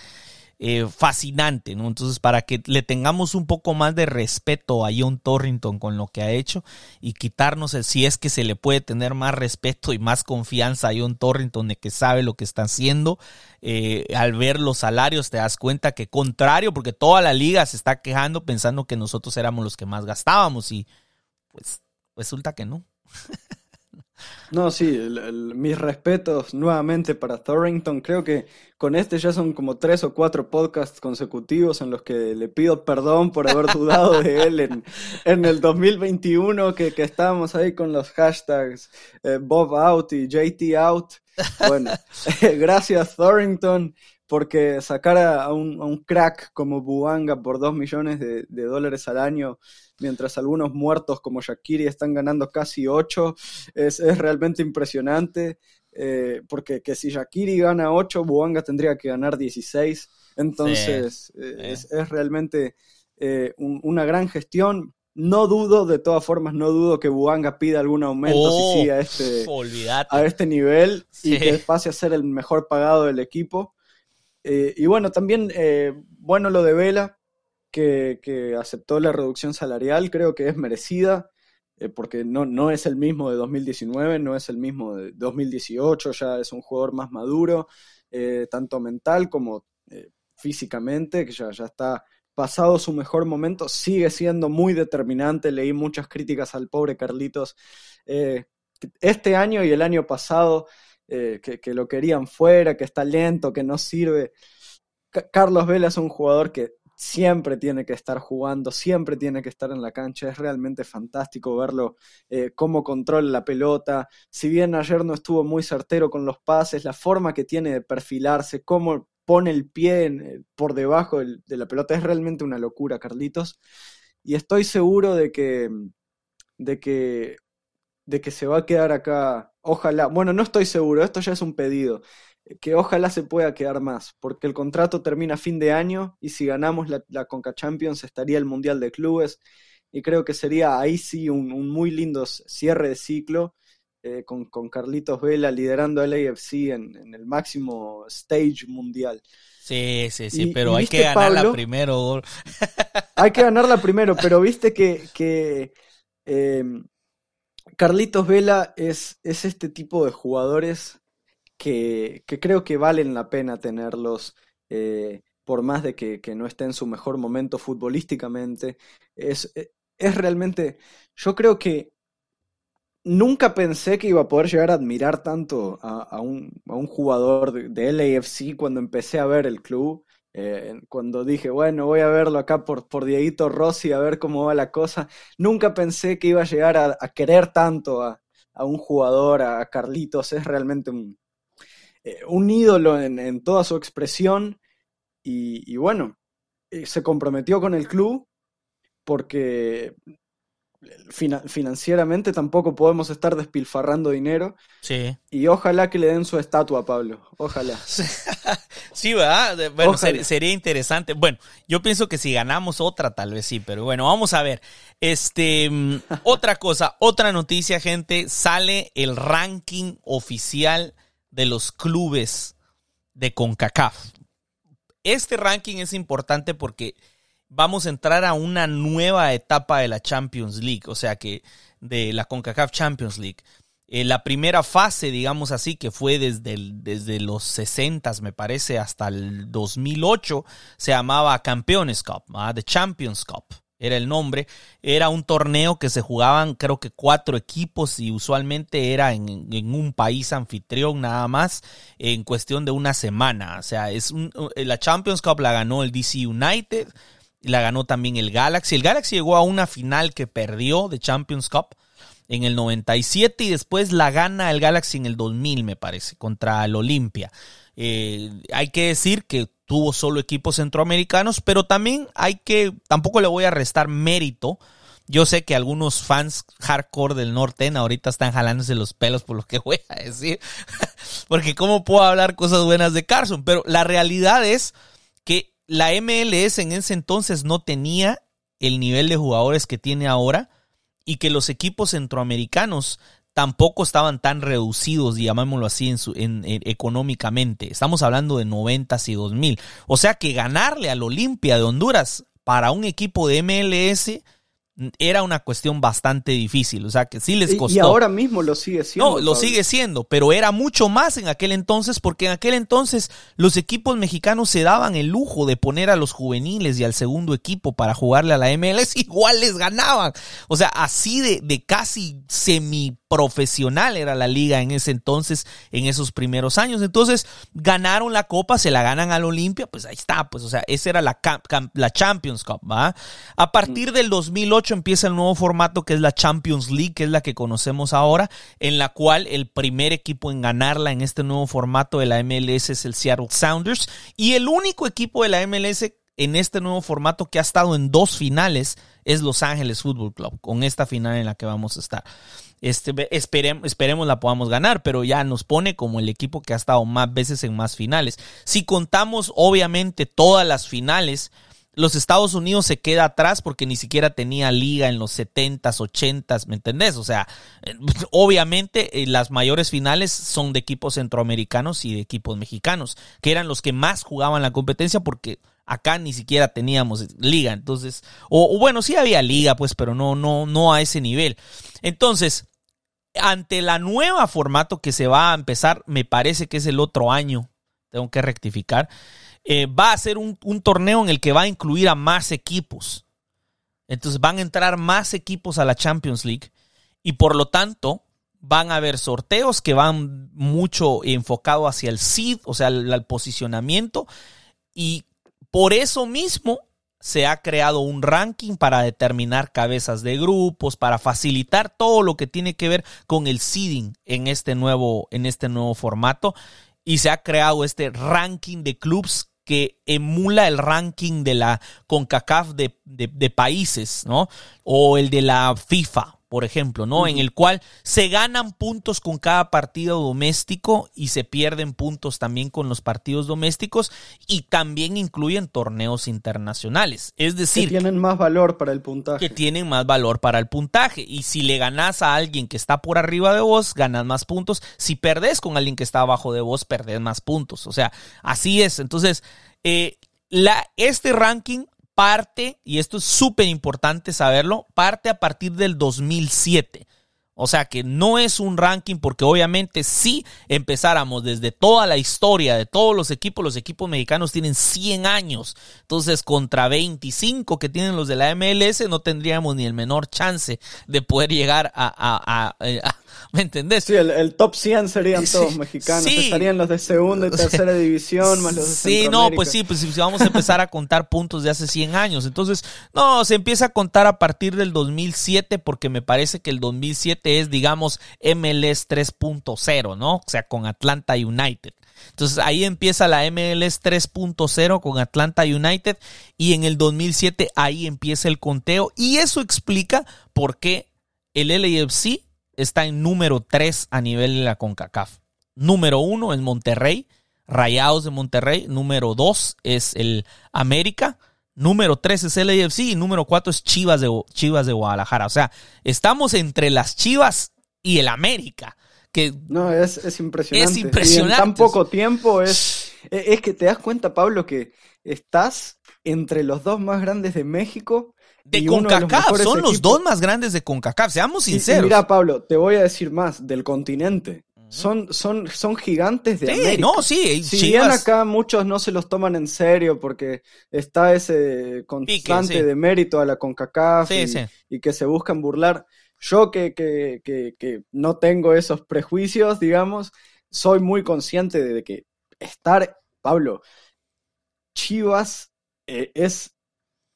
eh, fascinante, ¿no? Entonces, para que le tengamos un poco más de respeto a John Torrington con lo que ha hecho y quitarnos, el, si es que se le puede tener más respeto y más confianza a John Torrington de que sabe lo que está haciendo, eh, al ver los salarios te das cuenta que contrario, porque toda la liga se está quejando pensando que nosotros éramos los que más gastábamos y pues resulta que no. No, sí, mis respetos nuevamente para Thorrington. Creo que con este ya son como tres o cuatro podcasts consecutivos en los que le pido perdón por haber dudado de él en, en el 2021, que, que estábamos ahí con los hashtags eh, Bob out y JT out. Bueno, gracias Thorrington porque sacar a un, a un, crack como Buanga por dos millones de, de, dólares al año, mientras algunos muertos como Shakiri están ganando casi ocho, es, es realmente impresionante. Eh, porque que si Shakiri gana ocho, Buanga tendría que ganar 16. Entonces, eh, Es, es, realmente eh, un, una gran gestión. No dudo, de todas formas, no dudo que Buanga pida algún aumento oh, si sigue a este, a este nivel sí. y que pase a ser el mejor pagado del equipo. Eh, y bueno, también, eh, bueno lo de Vela, que, que, aceptó la reducción salarial, creo que es merecida, eh, porque no, no es el mismo de 2019, no es el mismo de 2018, ya es un jugador más maduro, tanto mental como físicamente, que ya, ya está pasado su mejor momento, sigue siendo muy determinante, leí muchas críticas al pobre Carlitos este año y el año pasado eh, que, lo querían fuera, que está lento, que no sirve. Carlos Vela es un jugador que siempre tiene que estar jugando, siempre tiene que estar en la cancha. Es realmente fantástico verlo eh, cómo controla la pelota. Si bien ayer no estuvo muy certero con los pases, la forma que tiene de perfilarse, cómo pone el pie eh, por debajo del, de la pelota, es realmente una locura, Carlitos. Y estoy seguro de que, de que, de que se va a quedar acá Ojalá, bueno, no estoy seguro, esto ya es un pedido, que ojalá se pueda quedar más, porque el contrato termina a fin de año y si ganamos la, la Conca Champions estaría el Mundial de Clubes y creo que sería ahí sí un, un muy lindo cierre de ciclo eh, con, con, Carlitos Vela liderando el AFC en, en, el máximo stage mundial. Sí, sí, sí, pero hay que ganarla primero. hay que ganarla primero, pero viste que, que eh, Carlitos Vela es, es este tipo de jugadores que, que, creo que valen la pena tenerlos. Eh, por más de que, que, no esté en su mejor momento futbolísticamente, es, es realmente, yo creo que nunca pensé que iba a poder llegar a admirar tanto a, un, a un, jugador de, de, LAFC cuando empecé a ver el club. Eh, cuando dije, bueno, voy a verlo acá por, por Dieguito Rossi a ver cómo va la cosa. Nunca pensé que iba a llegar a, querer tanto a, a, un jugador, a Carlitos. Es realmente un, eh, un ídolo en, en, toda su expresión. Y, y bueno, eh, se comprometió con el club porque financieramente tampoco podemos estar despilfarrando dinero. Sí. Y ojalá que le den su estatua, Pablo. Ojalá. sí, ¿verdad? Bueno, ser, sería interesante. Bueno, yo pienso que si ganamos otra, tal vez sí, pero bueno, vamos a ver. Este, otra cosa, otra noticia, gente, sale el ranking oficial de los clubes de CONCACAF. Este ranking es importante porque vamos a entrar a una nueva etapa de la Champions League, o sea que de la CONCACAF Champions League. Eh, la primera fase, digamos así, que fue desde, desde los 60, me parece, hasta el 2008, se llamaba Campeones Cup, ¿ah? The Champions Cup era el nombre. Era un torneo que se jugaban creo que cuatro equipos y usualmente era en, en, un país anfitrión nada más en cuestión de una semana. O sea, es un, la Champions Cup la ganó el DC United, la ganó también el Galaxy. El Galaxy llegó a una final que perdió de Champions Cup en el 97 y después la gana el Galaxy en el 2000, me parece, contra el Olimpia. Eh, hay que decir que tuvo solo equipos centroamericanos, pero también hay que, tampoco le voy a restar mérito. Yo sé que algunos fans hardcore del norte ahorita están jalándose los pelos por lo que voy a decir, porque cómo puedo hablar cosas buenas de Carson, pero la realidad es la MLS en ese entonces no tenía el nivel de jugadores que tiene ahora y que los equipos centroamericanos tampoco estaban tan reducidos, llamémoslo así, en económicamente. Estamos hablando de 90 y 2000. O sea que ganarle al Olimpia de Honduras para un equipo de MLS era una cuestión bastante difícil, o sea que sí les costó. Y ahora mismo lo sigue siendo. No, lo sigue siendo, pero era mucho más en aquel entonces porque en aquel entonces los equipos mexicanos se daban el lujo de poner a los juveniles y al segundo equipo para jugarle a la MLS, igual les ganaban. O sea, así de, de casi semi profesional era la liga en ese entonces, en esos primeros años. Entonces, ganaron la copa, se la ganan al Olimpia, pues ahí está, pues, o sea, esa era la, la Champions Cup, ¿va? A partir del 2008 empieza el nuevo formato que es la Champions League, que es la que conocemos ahora, en la cual el primer equipo en ganarla en este nuevo formato de la MLS es el Seattle Sounders y el único equipo de la MLS en este nuevo formato que ha estado en dos finales es Los Ángeles Football Club, con esta final en la que vamos a estar. Este, esperemos, esperemos la podamos ganar, pero ya nos pone como el equipo que ha estado más veces en más finales. Si contamos, obviamente, todas las finales, los Estados Unidos se queda atrás porque ni siquiera tenía liga en los 70s, 80s, ¿me entendés? O sea, obviamente eh, las mayores finales son de equipos centroamericanos y de equipos mexicanos, que eran los que más jugaban la competencia porque acá ni siquiera teníamos liga, entonces, o, o bueno, sí había liga, pues, pero no, no, no a ese nivel. Entonces, ante la nueva formato que se va a empezar, me parece que es el otro año, tengo que rectificar, eh, va a ser un, torneo en el que va a incluir a más equipos. Entonces van a entrar más equipos a la Champions League y por lo tanto van a haber sorteos que van mucho enfocado hacia el seed, o sea, el posicionamiento y por eso mismo se ha creado un ranking para determinar cabezas de grupos, para facilitar todo lo que tiene que ver con el seeding en este nuevo, en este nuevo formato. Y se ha creado este ranking de clubs que emula el ranking de la CONCACAF de, de, de países, ¿no? O el de la FIFA, por ejemplo, ¿no? En el cual se ganan puntos con cada partido doméstico y se pierden puntos también con los partidos domésticos y también incluyen torneos internacionales. Es decir, que tienen más valor para el puntaje. Que tienen más valor para el puntaje. Y si le ganas a alguien que está por arriba de vos, ganas más puntos. Si perdés con alguien que está abajo de vos, perdés más puntos. O sea, así es. Entonces, eh, la, este ranking parte, y esto es súper importante saberlo, parte a partir del 2007. O sea que no es un ranking porque obviamente si empezáramos desde toda la historia de todos los equipos, los equipos mexicanos tienen 100 años. Entonces contra 25 que tienen los de la MLS no tendríamos ni el menor chance de poder llegar a, a, ¿Me entendés? Sí, el, top 100 serían todos mexicanos. Estarían los de segunda y tercera división, más los de Sí, no, pues sí, pues si vamos a empezar a contar puntos de hace 100 años. Entonces, no, se empieza a contar a partir del 2007 porque me parece que el 2007 es, digamos, MLS 3.0, ¿no? O sea, con Atlanta United. Entonces ahí empieza la MLS 3.0 con Atlanta United y en el 2007 ahí empieza el conteo y eso explica por qué el LAFC está en número 3 a nivel de la CONCACAF. Número 1 es Monterrey, Rayados de Monterrey. Número 2 es el América. Número 3 es el AFC y número 4 es Chivas de, Chivas de Guadalajara. O sea, estamos entre las Chivas y el América. Que no, es, impresionante. Es impresionante. en tan poco tiempo es, es que te das cuenta, Pablo, que estás entre los dos más grandes de México de CONCACAF, son los dos más grandes de CONCACAF, seamos sinceros. mira, Pablo, te voy a decir más, del continente. Son, son, son gigantes de sí, No, sí, si bien acá muchos no se los toman en serio porque está ese constante de mérito a la CONCACAF y, que se buscan burlar. Yo que, que, que, que no tengo esos prejuicios, digamos, soy muy consciente de que estar, Pablo, Chivas eh, es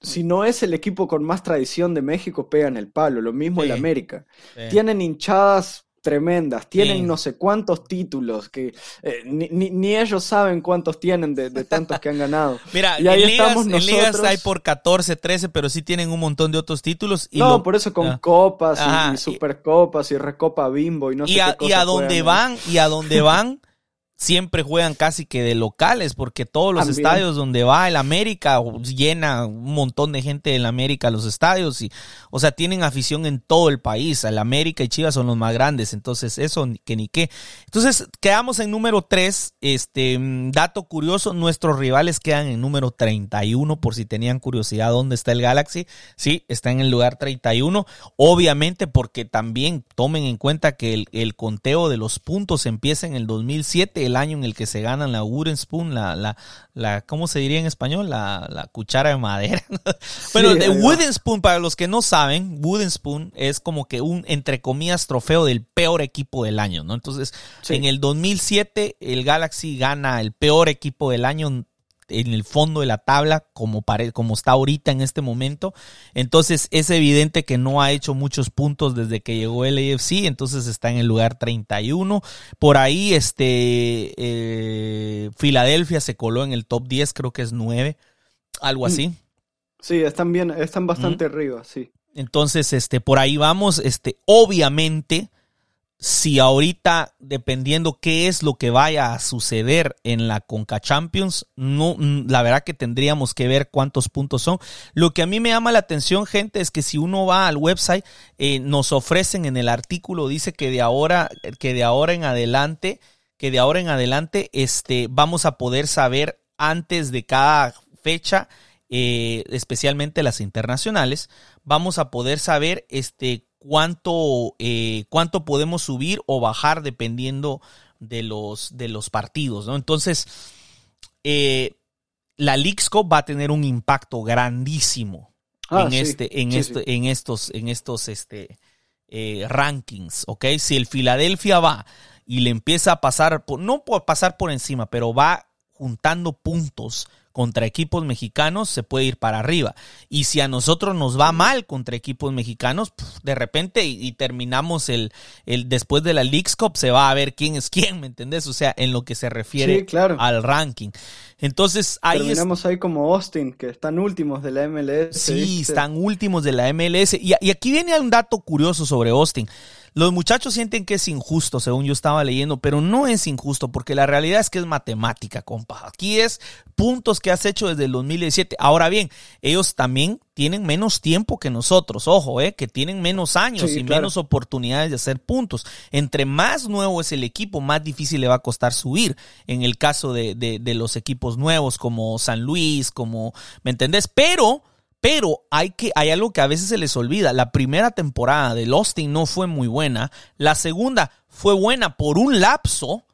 si no es el equipo con más tradición de México, pegan el palo. Lo mismo el América. Tienen hinchadas tremendas, tienen no sé cuántos títulos que eh, ni, ellos saben cuántos tienen de, tantos que han ganado. Mira, y ahí en, estamos ligas, en ligas hay por 14, 13, pero sí tienen un montón de otros títulos. Y no, por eso con ah. copas y, supercopas y recopa bimbo y no sé y a, Y a dónde van, y a dónde van siempre juegan casi que de locales, porque todos los estadios donde va el América llena un montón de gente del América los estadios y, o sea, tienen afición en todo el país. El América y Chivas son los más grandes, entonces eso que ni qué. Entonces quedamos en número 3. Este mm, dato curioso, nuestros rivales quedan en número 31 por si tenían curiosidad dónde está el Galaxy. Sí, está en el lugar 31. Obviamente porque también tomen en cuenta que el, el conteo de los puntos empieza en el 2007 el año en el que se ganan la wooden spoon, la, la, la ¿cómo se diría en español? La, la cuchara de madera. bueno, de wooden spoon, para los que no saben, wooden spoon es como que un, entre comillas, trofeo del peor equipo del año, ¿no? Entonces, en el 2007, el Galaxy gana el peor equipo del año en el fondo de la tabla como, como está ahorita en este momento. Entonces es evidente que no ha hecho muchos puntos desde que llegó el AFC, entonces está en el lugar 31. Por ahí este eh, Filadelfia se coló en el top 10, creo que es 9, algo así. Sí, están bien, están bastante arriba, sí. Entonces, este, por ahí vamos, este, obviamente, si ahorita, dependiendo qué es lo que vaya a suceder en la Conca Champions, no, la verdad que tendríamos que ver cuántos puntos son. Lo que a mí me llama la atención, gente, es que si uno va al website, eh, nos ofrecen en el artículo, dice que de ahora, que de ahora en adelante, que de ahora en adelante, este, vamos a poder saber antes de cada fecha, eh, especialmente las internacionales, vamos a poder saber, este, cuánto, eh, cuánto podemos subir o bajar dependiendo de los, de los partidos, ¿no? Entonces, eh, la Lixco va a tener un impacto grandísimo ah, en este, en este, en estos, en estos, este, eh, rankings, ¿ok? Si el Filadelfia va y le empieza a pasar, por, no por pasar por encima, pero va juntando puntos contra equipos mexicanos se puede ir para arriba. Y si a nosotros nos va mal contra equipos mexicanos, de repente y, terminamos el, el después de la Leagues Cup se va a ver quién es quién, ¿me entendés? O sea, en lo que se refiere al ranking. Entonces ahí Terminamos ahí como Austin, que están últimos de la MLS. Sí, están últimos de la MLS. Y, y aquí viene un dato curioso sobre Austin. Los muchachos sienten que es injusto, según yo estaba leyendo, pero no es injusto porque la realidad es que es matemática, compa. Aquí es puntos que has hecho desde el 2017. Ahora bien, ellos también tienen menos tiempo que nosotros, ojo, eh, que tienen menos años y menos oportunidades de hacer puntos. Entre más nuevo es el equipo, más difícil le va a costar subir. En el caso de, de, de los equipos nuevos como San Luis, como, ¿me entendés? Pero pero hay, que, hay algo que a veces se les olvida. La primera temporada de Austin no fue muy buena. La segunda fue buena por un lapso.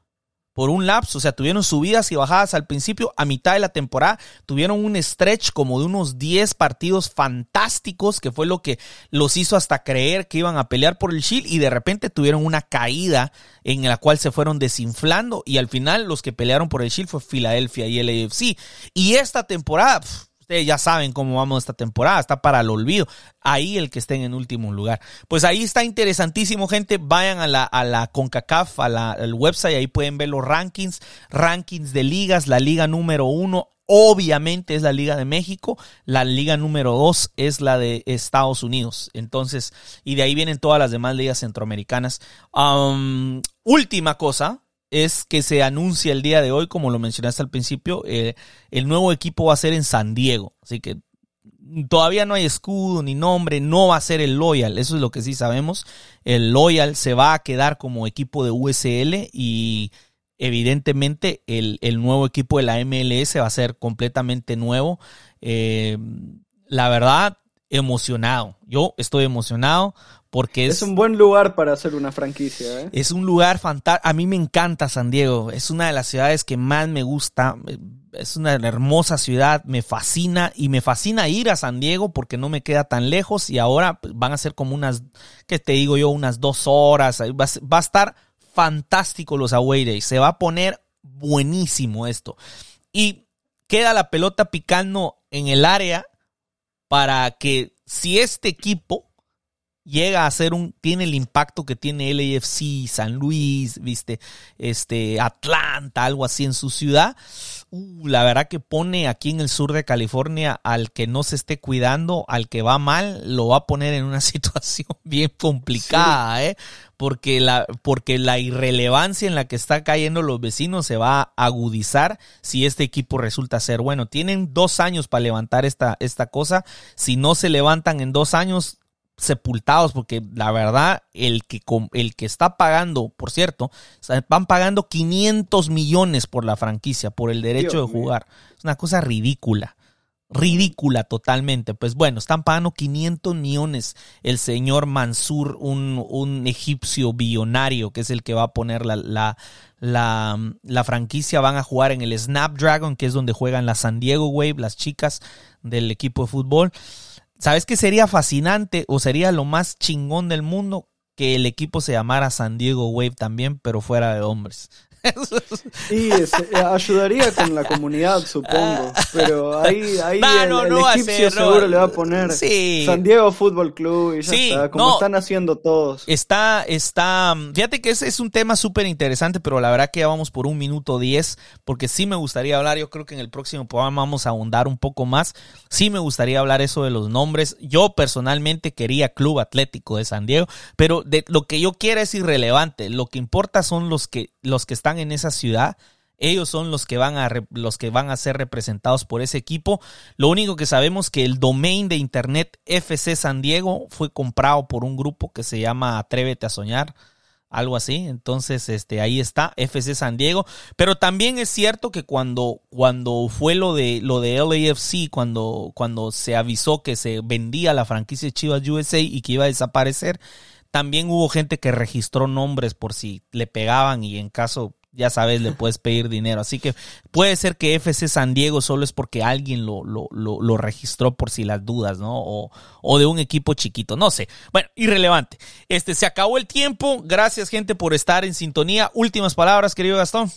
Por un lapso. O sea, tuvieron subidas y bajadas al principio. A mitad de la temporada tuvieron un stretch como de unos 10 partidos fantásticos, que fue lo que los hizo hasta creer que iban a pelear por el Shield. Y de repente tuvieron una caída en la cual se fueron desinflando. Y al final los que pelearon por el Shield fue Filadelfia y el AFC. Y esta temporada ya saben cómo vamos esta temporada, está para el olvido. Ahí el que estén en último lugar. Pues ahí está interesantísimo, gente. Vayan a la, a la CONCACAF, al website, ahí pueden ver los rankings, rankings de ligas. La liga número uno, obviamente, es la Liga de México. La liga número dos es la de Estados Unidos. Entonces, y de ahí vienen todas las demás ligas centroamericanas. Um, última cosa, es que se anuncia el día de hoy, como lo mencionaste al principio, eh, el nuevo equipo va a ser en San Diego. Así que todavía no hay escudo ni nombre, no va a ser el Loyal, eso es lo que sí sabemos. El Loyal se va a quedar como equipo de USL y evidentemente el, nuevo equipo de la MLS va a ser completamente nuevo. Eh, la verdad, emocionado. Yo estoy emocionado porque es, un buen lugar para hacer una franquicia. ¿eh? Es un lugar fantástico. A mí me encanta San Diego. Es una de las ciudades que más me gusta. Es una hermosa ciudad. Me fascina y me fascina ir a San Diego porque no me queda tan lejos y ahora pues, van a ser como unas, ¿qué te digo yo? Unas dos horas. Va, va a estar fantástico los away days. Se va a poner buenísimo esto. Y queda la pelota picando en el área para que si este equipo llega a ser un, tiene el impacto que tiene LAFC, San Luis, viste, este, Atlanta, algo así en su ciudad, uh, la verdad que pone aquí en el sur de California al que no se esté cuidando, al que va mal, lo va a poner en una situación bien complicada, ¿eh? Porque la, porque la irrelevancia en la que está cayendo los vecinos se va a agudizar si este equipo resulta ser bueno. Tienen dos años para levantar esta, esta cosa. Si no se levantan en dos años, sepultados porque la verdad el que el que está pagando, por cierto, van pagando 500 millones por la franquicia, por el derecho de jugar. Es una cosa ridícula. Ridícula totalmente. Pues bueno, están pagando 500 millones el señor Mansur, un, un egipcio billonario, que es el que va a poner la, la, la, la franquicia. Van a jugar en el Snapdragon, que es donde juegan la San Diego Wave, las chicas del equipo de fútbol. ¿Sabes qué sería fascinante o sería lo más chingón del mundo? Que el equipo se llamara San Diego Wave también, pero fuera de hombres. Sí, eh, ayudaría con la comunidad, supongo. Pero ahí, ahí el, egipcio seguro le va a poner San Diego Fútbol Club y ya está, como están haciendo todos. Está, está, fíjate que es, es un tema súper interesante, pero la verdad que ya vamos por un minuto diez, porque sí me gustaría hablar, yo creo que en el próximo programa vamos a ahondar un poco más. Sí me gustaría hablar eso de los nombres. Yo personalmente quería Club Atlético de San Diego, pero de, lo que yo quiera es irrelevante. Lo que importa son los que, los que están en esa ciudad. Ellos son los que van a los que van a ser representados por ese equipo. Lo único que sabemos que el domain de internet FC San Diego fue comprado por un grupo que se llama Atrévete a soñar, algo así. Entonces, este ahí está FC San Diego, pero también es cierto que cuando cuando fue lo de lo de LAFC, cuando cuando se avisó que se vendía la franquicia Chivas USA y que iba a desaparecer, también hubo gente que registró nombres por si le pegaban y en caso ya sabes, le puedes pedir dinero. Así que puede ser que FC San Diego solo es porque alguien lo, lo, lo, registró por si las dudas, ¿no? O, o, de un equipo chiquito, no sé. Bueno, irrelevante. Este, se acabó el tiempo. Gracias, gente, por estar en sintonía. Últimas palabras, querido Gastón.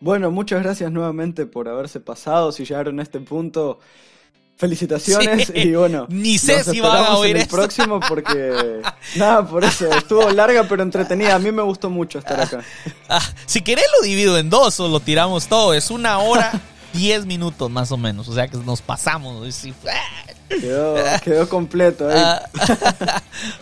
Bueno, muchas gracias nuevamente por haberse pasado. Si llegaron a este punto, felicitaciones Sí. y bueno. Ni sé nos si van a oír en el próximo porque nada, por eso estuvo larga pero entretenida. A mí me gustó mucho estar acá. Ah, si querés lo divido en dos o lo tiramos todo. Es una hora, diez minutos más o menos. O sea que nos pasamos. Quedó, quedó completo. ahí. Ah,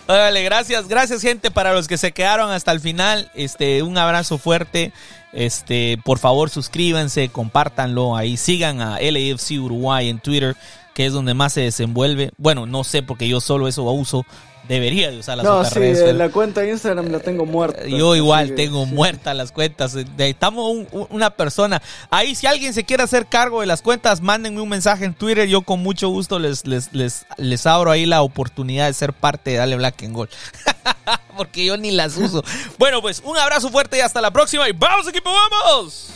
Órale, gracias, gracias gente para los que se quedaron hasta el final. Este, un abrazo fuerte. Este, por favor, suscríbanse, compártanlo ahí, sigan a LAFC Uruguay en Twitter, que es donde más se desenvuelve. Bueno, no sé porque yo solo eso uso. Debería de usar las no, otras sí, redes. eh, la cuenta de Instagram la tengo muerta. yo así igual que, tengo sí. muertas las cuentas. Necesitamos un- un- una persona. Ahí, si alguien se quiere hacer cargo de las cuentas, mándenme un mensaje en Twitter. Yo con mucho gusto les, les, les, les abro ahí la oportunidad de ser parte de Dale Black and Gold. Porque yo ni las uso. bueno, pues un abrazo fuerte y hasta la próxima. Y vamos, equipo, vamos.